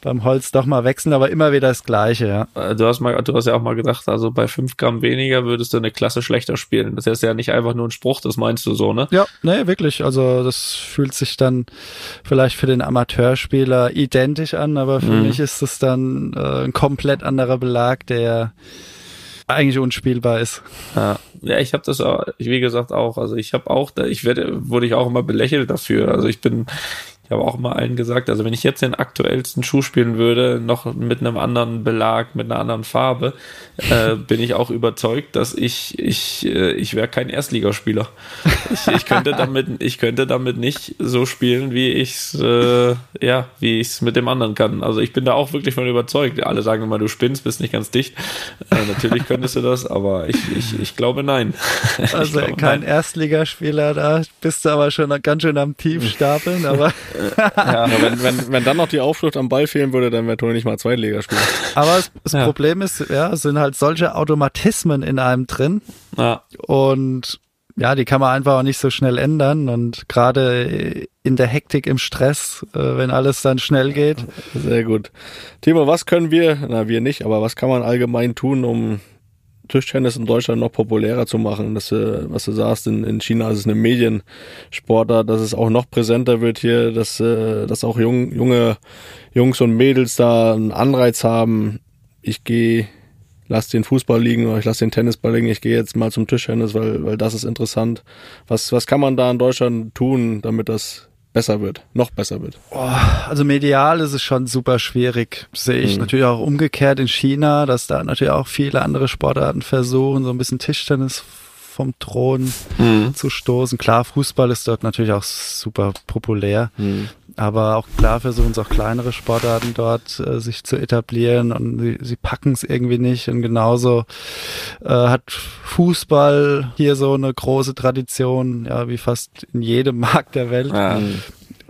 beim Holz doch mal wechseln, aber immer wieder das Gleiche, ja. Äh, du hast mal, du hast ja auch mal gedacht, also bei fünf Gramm weniger würdest du eine Klasse schlechter spielen. Das ist ja nicht einfach nur ein Spruch, das meinst du so, ne? Ja, nee, wirklich. Also das fühlt sich dann vielleicht für den Amateurspieler identisch an, aber für mhm. mich ist es dann äh, ein komplett anderer Belag, der eigentlich unspielbar ist. Ja, ja ich habe das auch, wie gesagt auch, also ich habe auch, ich werde, wurde ich auch immer belächelt dafür. Also ich bin habe auch immer allen gesagt, also wenn ich jetzt den aktuellsten Schuh spielen würde, noch mit einem anderen Belag, mit einer anderen Farbe, äh, bin ich auch überzeugt, dass ich, ich, äh, ich wäre kein Erstligaspieler. Ich, ich, könnte damit, ich könnte damit nicht so spielen, wie ich es, äh, ja, wie ich es mit dem anderen kann. Also ich bin da auch wirklich von überzeugt. Alle sagen immer, du spinnst, bist nicht ganz dicht. Äh, natürlich könntest du das, aber ich, ich, ich glaube nein. Also glaube, kein nein. Erstligaspieler, da bist du aber schon ganz schön am Tiefstapeln, aber. ja, wenn, wenn, wenn dann noch die Aufschrift am Ball fehlen würde, dann wäre Toni nicht mal Zweitligaspieler. Aber das, das ja. Problem ist, ja, es sind halt solche Automatismen in einem drin. Ja. Und ja, die kann man einfach auch nicht so schnell ändern und gerade in der Hektik im Stress, äh, wenn alles dann schnell geht. Sehr gut. Timo, was können wir, na wir nicht, aber was kann man allgemein tun, um Tischtennis in Deutschland noch populärer zu machen? Dass, äh, was du sagst, in, in China ist es eine Mediensportart, dass es auch noch präsenter wird hier, dass, äh, dass auch jung, junge Jungs und Mädels da einen Anreiz haben. Ich gehe lass den Fußball liegen oder ich lass den Tennisball liegen, ich gehe jetzt mal zum Tischtennis, weil, weil das ist interessant. Was, was kann man da in Deutschland tun, damit das besser wird, noch besser wird? Oh, also medial ist es schon super schwierig. sehe ich mhm. natürlich auch umgekehrt in China, dass da natürlich auch viele andere Sportarten versuchen, so ein bisschen Tischtennis vom Thron mhm. zu stoßen. Klar, Fußball ist dort natürlich auch super populär. Mhm. Aber auch klar versuchen es auch kleinere Sportarten dort äh, sich zu etablieren und sie, sie packen es irgendwie nicht. Und genauso äh, hat Fußball hier so eine große Tradition, ja, wie fast in jedem Markt der Welt. Ja.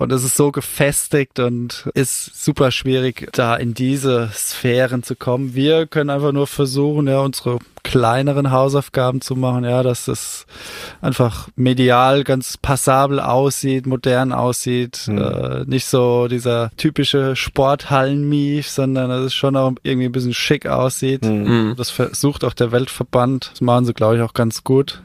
Und es ist so gefestigt und ist super schwierig, da in diese Sphären zu kommen. Wir können einfach nur versuchen, ja, unsere kleineren Hausaufgaben zu machen, ja, dass es einfach medial ganz passabel aussieht, modern aussieht, mhm. äh, nicht so dieser typische Sporthallen-Mief, sondern dass es schon auch irgendwie ein bisschen schick aussieht. Mhm. Das versucht auch der Weltverband, das machen sie, glaube ich, auch ganz gut.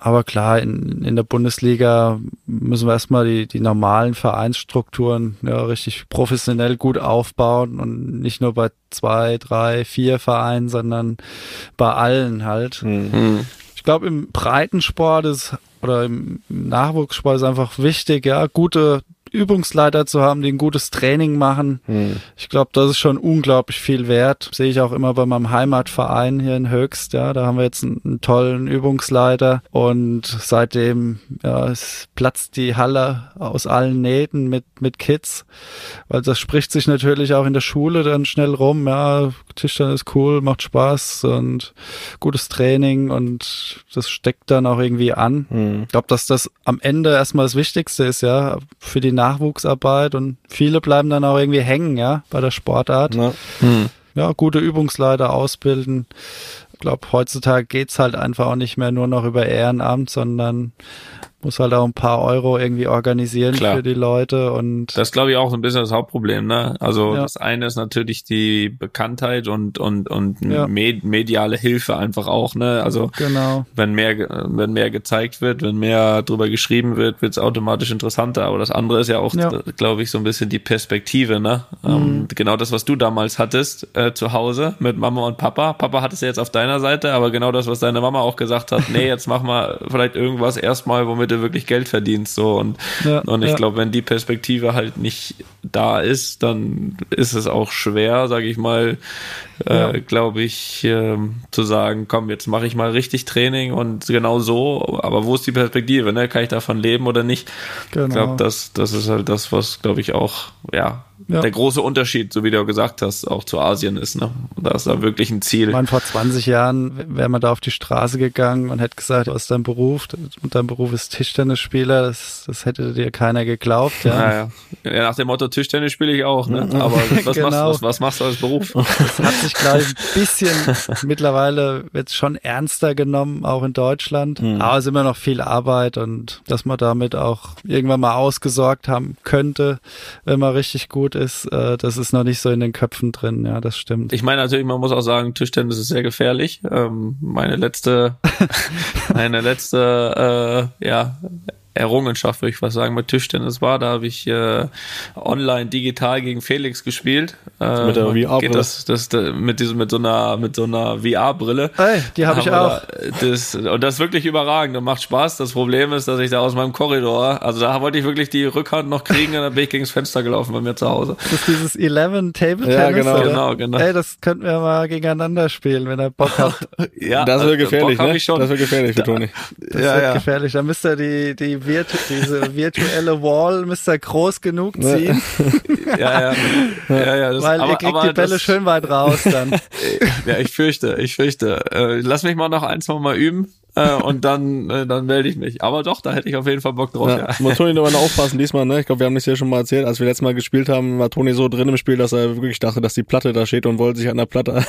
Aber klar, in, in der Bundesliga müssen wir erstmal die, die normalen Vereinsstrukturen ja, richtig professionell gut aufbauen und nicht nur bei zwei, drei, vier Vereinen, sondern bei allen halt. Mhm. Ich glaube, im Breitensport ist oder im Nachwuchssport ist einfach wichtig, ja, gute Übungsleiter zu haben, die ein gutes Training machen. Hm. Ich glaube, das ist schon unglaublich viel wert. Sehe ich auch immer bei meinem Heimatverein hier in Höchst. Ja, da haben wir jetzt einen, einen tollen Übungsleiter und seitdem ja, es platzt die Halle aus allen Nähten mit mit Kids, weil das spricht sich natürlich auch in der Schule dann schnell rum. Ja, Tischtennis ist cool, macht Spaß und gutes Training und das steckt dann auch irgendwie an. Hm. Ich glaube, dass das am Ende erstmal das Wichtigste ist, ja, für die Nachwuchsarbeit und viele bleiben dann auch irgendwie hängen, ja, bei der Sportart. Ja, hm. ja gute Übungsleiter ausbilden. Ich glaube, heutzutage geht's halt einfach auch nicht mehr nur noch über Ehrenamt, sondern muss halt auch ein paar Euro irgendwie organisieren Klar. für die Leute und das glaube ich auch so ein bisschen das Hauptproblem ne also ja. das eine ist natürlich die Bekanntheit und und und ja. mediale Hilfe einfach auch ne also genau wenn mehr wenn mehr gezeigt wird wenn mehr drüber geschrieben wird wird es automatisch interessanter aber das andere ist ja auch ja. glaube ich so ein bisschen die Perspektive ne mhm. ähm, genau das was du damals hattest äh, zu Hause mit Mama und Papa Papa hat es ja jetzt auf deiner Seite aber genau das was deine Mama auch gesagt hat nee jetzt mach mal vielleicht irgendwas erstmal womit du wirklich Geld verdienst so und ja, und ich ja. glaube, wenn die Perspektive halt nicht da ist, dann ist es auch schwer, sage ich mal, äh, ja. glaube ich, äh, zu sagen, komm, jetzt mache ich mal richtig Training und genau so, aber wo ist die Perspektive, ne? Kann ich davon leben oder nicht? Genau. Ich glaube, das das ist halt das, was glaube ich auch ja ja. der große Unterschied, so wie du gesagt hast, auch zu Asien ist. Ne? Da ist da wirklich ein Ziel. Ich meine, vor 20 Jahren wäre man da auf die Straße gegangen und hätte gesagt, was ist dein Beruf? Und dein Beruf ist Tischtennisspieler. Das, das hätte dir keiner geglaubt. Ja. Ja, ja. nach dem Motto Tischtennis spiele ich auch. Ne? Aber was, genau. machst, was, was machst du als Beruf? Das hat sich gleich ein bisschen, mittlerweile wird es schon ernster genommen, auch in Deutschland. Mhm. Aber es ist immer noch viel Arbeit und dass man damit auch irgendwann mal ausgesorgt haben könnte, wenn man richtig gut ist, äh, das ist noch nicht so in den Köpfen drin, ja, das stimmt. Ich meine natürlich, man muss auch sagen, Tischtennis ist sehr gefährlich. Ähm, meine letzte, meine letzte, äh, ja, Errungenschaft, würde ich was sagen, mit Tischtennis war. Da habe ich äh, online digital gegen Felix gespielt. Äh, mit der VR-Brille. Das, das, das, mit diesem, mit so einer, mit so einer VR-Brille. Hey, die habe ich auch. Da, das, und das ist wirklich überragend und macht Spaß. Das Problem ist, dass ich da aus meinem Korridor, also da wollte ich wirklich die Rückhand noch kriegen und dann bin ich gegen das Fenster gelaufen bei mir zu Hause. Das ist dieses 11 Table Tennis. Ja, genau, oder? genau, genau. Ey, das könnten wir mal gegeneinander spielen, wenn er Bock hat. Ja, Das wird also, gefährlich, Bock ne? Ich schon. Das wird gefährlich für Toni. Das Ja, wird ja. gefährlich. Da müsst ihr die, die virtu diese virtuelle Wall müsst ihr groß genug ziehen, ja, ja, ja, ja. Das, weil aber, ihr kriegt die Bälle das, schön weit raus dann. Ja, ich fürchte, ich fürchte. Äh, lass mich mal noch ein, zwei Mal üben äh, und dann, äh, dann melde ich mich. Aber doch, da hätte ich auf jeden Fall Bock drauf. Ja, Ja. muss Toni nur mal aufpassen diesmal, ne? Ich glaube, wir haben das ja schon mal erzählt, als wir letztes Mal gespielt haben, war Toni so drin im Spiel, dass er wirklich dachte, dass die Platte da steht und wollte sich an der Platte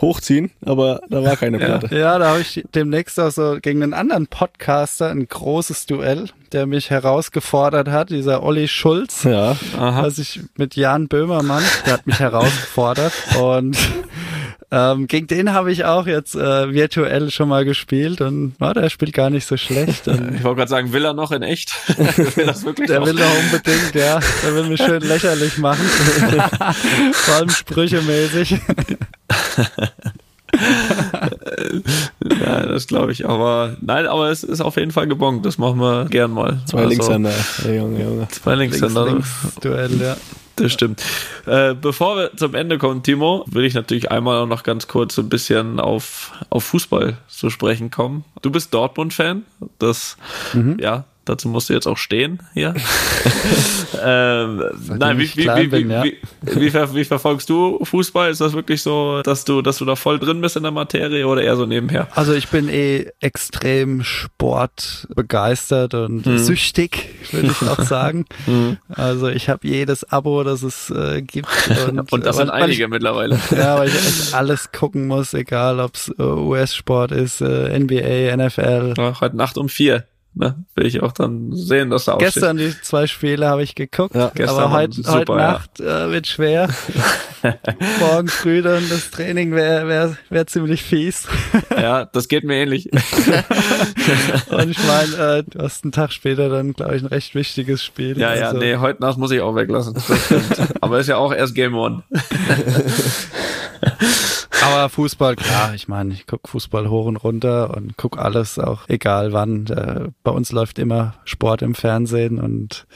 hochziehen, aber da war keine Ja. Platte. Ja, da habe ich demnächst auch so gegen einen anderen Podcaster ein großes Duell, der mich herausgefordert hat, dieser Olli Schulz. Ja. Aha. was ich mit Jan Böhmermann, der hat mich herausgefordert und ähm, gegen den habe ich auch jetzt äh, virtuell schon mal gespielt und ja, der spielt gar nicht so schlecht. Und Ich wollte gerade sagen, will er noch in echt? will das wirklich der noch? will doch unbedingt, ja, der will mich schön lächerlich machen. Vor allem sprüchemäßig. Ja, das glaube ich. Aber nein, aber es ist auf jeden Fall gebongt. Das machen wir gern mal. Zwei Also, Linkshänder. Ja, Junge, Junge. Zwei Linkshänder. Links-Duell, ja. Das stimmt. Äh, bevor wir zum Ende kommen, Timo, will ich natürlich einmal noch ganz kurz so ein bisschen auf, auf Fußball zu sprechen kommen. Du bist Dortmund-Fan. Das, Mhm. ja, dazu musst du jetzt auch stehen hier. ähm, nein, wie, wie, wie, bin, ja. ver, wie verfolgst du Fußball? Ist das wirklich so, dass du, dass du da voll drin bist in der Materie oder eher so nebenher? Also ich bin eh extrem sportbegeistert und süchtig, würde ich auch sagen. Also ich habe jedes Abo, das es äh, gibt. Und, Und das weil- sind einige Ich, mittlerweile. ja, weil ich echt alles gucken muss, egal ob es äh, US-Sport ist, äh, NBA, NFL. Ja, heute Nacht um vier. Ne? Will ich auch dann sehen, dass da aufsteht. Gestern die zwei Spiele habe ich geguckt, Ja, gestern aber heute, super, heute ja. Nacht äh, wird schwer. Morgen früh dann das Training wäre wär, wär ziemlich fies. Ja, das geht mir ähnlich. Und ich meine, äh, du hast einen Tag später dann, glaube ich, ein recht wichtiges Spiel. Ja, ja, Also- nee, heute Nacht muss ich auch weglassen. Aber ist ja auch erst Game One. Aber Fußball, klar, ich meine, ich guck Fußball hoch und runter und guck alles, auch egal wann. Äh, bei uns läuft immer Sport im Fernsehen und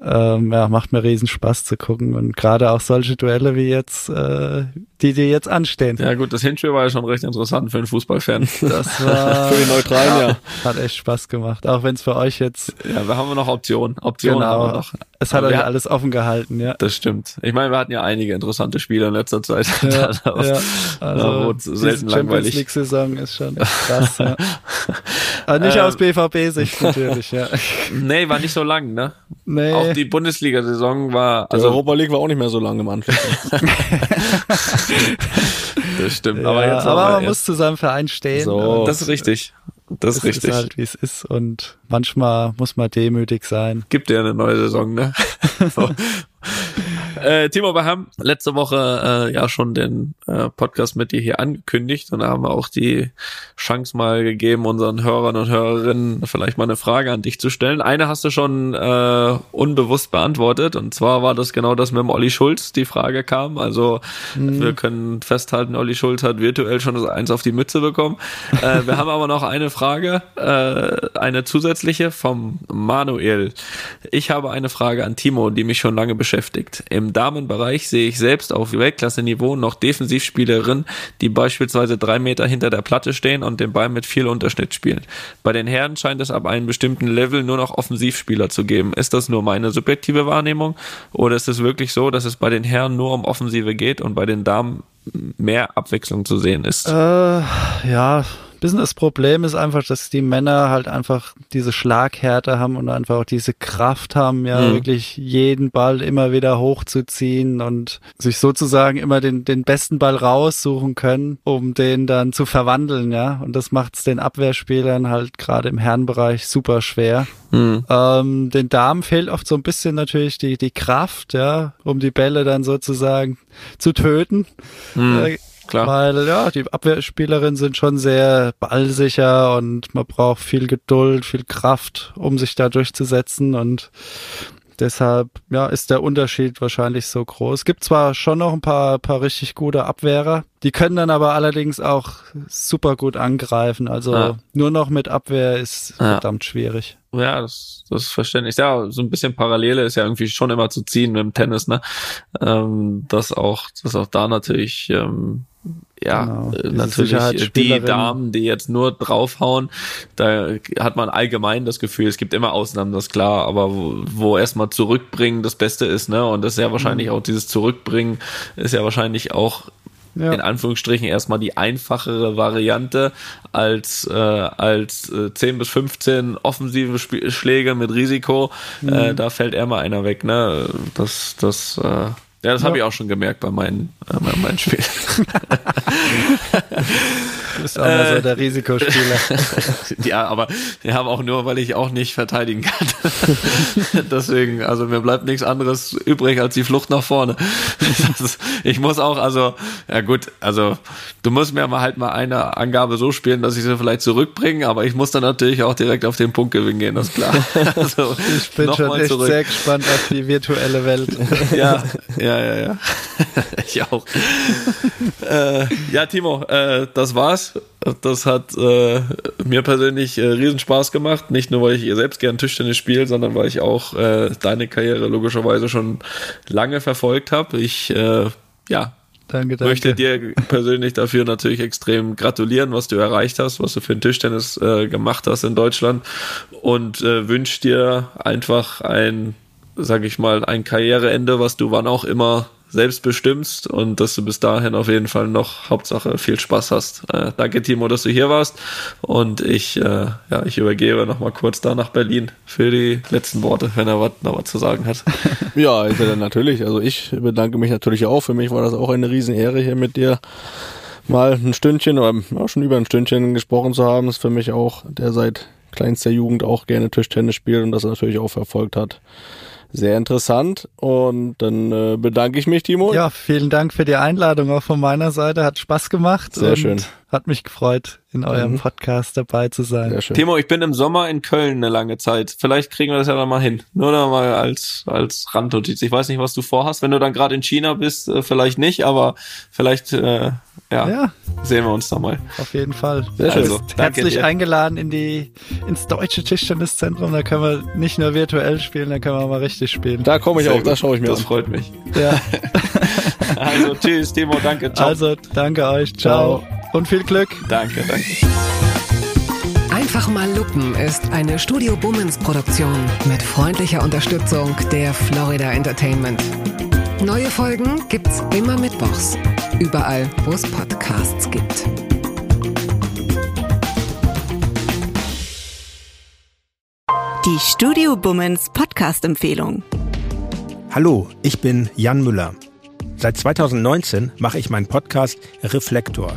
ähm, ja, macht mir riesen Spaß zu gucken. Und gerade auch solche Duelle wie jetzt, äh, die dir jetzt anstehen. Ja gut, das Hinspiel war ja schon recht interessant für einen Fußballfan. Das war Für die Neutralen, ja. hat echt Spaß gemacht. Auch wenn es für euch jetzt Ja, wir haben noch Optionen. Optionen haben wir genau, noch. es hat euch wir- alles offen gehalten, ja. Das stimmt. Ich meine, wir hatten ja einige interessante Spiele in letzter Zeit. Ja, ja, also selten Champions langweilig. League Saison ist schon krass. Ja. Aber nicht Ähm, aus BVB-Sicht natürlich, ja. Nee, war nicht so lang, ne? Nee. Auch die Bundesliga-Saison war, Also also Europa League war auch nicht mehr so lange im Anschluss. das stimmt. Ja, aber jetzt aber man jetzt- muss zu seinem Verein stehen. So. Das ist richtig. Das ist es richtig. ist halt, wie es ist. Und manchmal muss man demütig sein. gibt ja eine neue Saison, ne? so. Äh, Timo, wir haben letzte Woche äh, ja schon den äh, Podcast mit dir hier angekündigt und da haben wir auch die Chance mal gegeben, unseren Hörern und Hörerinnen vielleicht mal eine Frage an dich zu stellen. Eine hast du schon äh, unbewusst beantwortet und zwar war das genau das mit dem Olli Schulz, die Frage kam. Also wir können festhalten, Olli Schulz hat virtuell schon das Eins auf die Mütze bekommen. äh, wir haben aber noch eine Frage, äh, eine zusätzliche vom Manuel. Ich habe eine Frage an Timo, die mich schon lange beschäftigt. Im Damenbereich sehe ich selbst auf Weltklasse-Niveau noch Defensivspielerinnen, die beispielsweise drei Meter hinter der Platte stehen und den Ball mit viel Unterschnitt spielen. Bei den Herren scheint es ab einem bestimmten Level nur noch Offensivspieler zu geben. Ist das nur meine subjektive Wahrnehmung oder ist es wirklich so, dass es bei den Herren nur um Offensive geht und bei den Damen mehr Abwechslung zu sehen ist? Äh, ja, bisschen das Problem ist einfach, dass die Männer halt einfach diese Schlaghärte haben und einfach auch diese Kraft haben, ja, Mhm. wirklich jeden Ball immer wieder hochzuziehen und sich sozusagen immer den, den besten Ball raussuchen können, um den dann zu verwandeln, ja. Und das macht es den Abwehrspielern halt gerade im Herrenbereich super schwer. Hm. Ähm, den Damen fehlt oft so ein bisschen natürlich die, die Kraft, ja, um die Bälle dann sozusagen zu töten. Hm. Äh, klar. Weil ja, die Abwehrspielerinnen sind schon sehr ballsicher und man braucht viel Geduld, viel Kraft, um sich da durchzusetzen und Deshalb ja, ist der Unterschied wahrscheinlich so groß. Es gibt zwar schon noch ein paar, paar richtig gute Abwehrer, die können dann aber allerdings auch super gut angreifen. Also ja. nur noch mit Abwehr ist ja. verdammt schwierig. Ja, das, das ist verständlich. Ja, so ein bisschen Parallele ist ja irgendwie schon immer zu ziehen mit dem Tennis, ne? Ähm, dass auch, dass auch da natürlich ähm, ja, genau. Äh, natürlich die Damen, die jetzt nur draufhauen, da hat man allgemein das Gefühl, es gibt immer Ausnahmen, das ist klar, aber wo, wo erstmal zurückbringen das Beste ist, ne? Und das ist ja wahrscheinlich mhm. auch dieses Zurückbringen ist ja wahrscheinlich auch ja. in Anführungsstrichen erstmal die einfachere Variante als äh, als äh, 10 bis 15 offensive Sp Schläge mit Risiko. Äh, mhm. Äh, da fällt eher mal einer weg, ne? Das das äh, ja, das ja. habe ich auch schon gemerkt bei meinen, äh, bei meinen Spielen. du bist auch äh, so der Risikospieler. ja, aber wir haben auch nur, weil ich auch nicht verteidigen kann. Deswegen, also mir bleibt nichts anderes übrig als die Flucht nach vorne. Ist, ich muss auch, also, ja gut, also du musst mir mal halt mal eine Angabe so spielen, dass ich sie vielleicht zurückbringe, aber ich muss dann natürlich auch direkt auf den Punkt gewinnen gehen, das ist klar. Also, ich bin schon echt zurück. sehr gespannt auf die virtuelle Welt. ja, ja ja, ja, ja. ich auch. äh, ja, Timo, äh, das war's. Das hat äh, mir persönlich äh, riesen Spaß gemacht. Nicht nur, weil ich ihr selbst gern Tischtennis spiele, sondern weil ich auch äh, deine Karriere logischerweise schon lange verfolgt habe. Ich äh, ja, Danke, danke. möchte dir persönlich dafür natürlich extrem gratulieren, was du erreicht hast, was du für den Tischtennis äh, gemacht hast in Deutschland und wünsche dir einfach ein sag ich mal, ein Karriereende, was du wann auch immer selbst bestimmst und dass du bis dahin auf jeden Fall noch Hauptsache viel Spaß hast. Äh, danke Timo, dass du hier warst und ich, äh, ja, ich übergebe noch mal kurz da nach Berlin für die letzten Worte, wenn er was, noch was zu sagen hat. Ja, ich, natürlich. Also ich bedanke mich natürlich auch. Für mich war das auch eine Riesenehre hier mit dir mal ein Stündchen oder ja, schon über ein Stündchen gesprochen zu haben. Ist für mich auch, der seit kleinster Jugend auch gerne Tischtennis spielt und das natürlich auch verfolgt hat sehr interessant. Und dann äh, bedanke ich mich, Timo. Ja, vielen Dank für die Einladung auch von meiner Seite. Hat Spaß gemacht. Sehr schön. Hat mich gefreut, in eurem mhm. Podcast dabei zu sein. Sehr schön. Timo, ich bin im Sommer in Köln eine lange Zeit. Vielleicht kriegen wir das ja dann mal hin. Nur noch mal als, als Randnotiz. Ich weiß nicht, was du vorhast. Wenn du dann gerade in China bist, äh, vielleicht nicht, aber vielleicht äh, ja, ja, sehen wir uns da mal. Auf jeden Fall. Sehr schön. Also, herzlich dir. eingeladen in die, ins deutsche Tischtenniszentrum. Da können wir nicht nur virtuell spielen, da können wir mal richtig spielen. Da komme ich Sehr auch, gut. da schaue ich mir das an. Das freut mich. Ja. also tschüss, Timo, danke, ciao. Also danke euch, ciao. ciao. Und viel Glück. Danke, danke. Einfach mal Lupen ist eine Studio Bummens Produktion mit freundlicher Unterstützung der Florida Entertainment. Neue Folgen gibt's immer mittwochs. Überall, wo es Podcasts gibt. Die Studio Bummens Podcast-Empfehlung. Hallo, ich bin Jan Müller. Seit 2019 mache ich meinen Podcast Reflektor.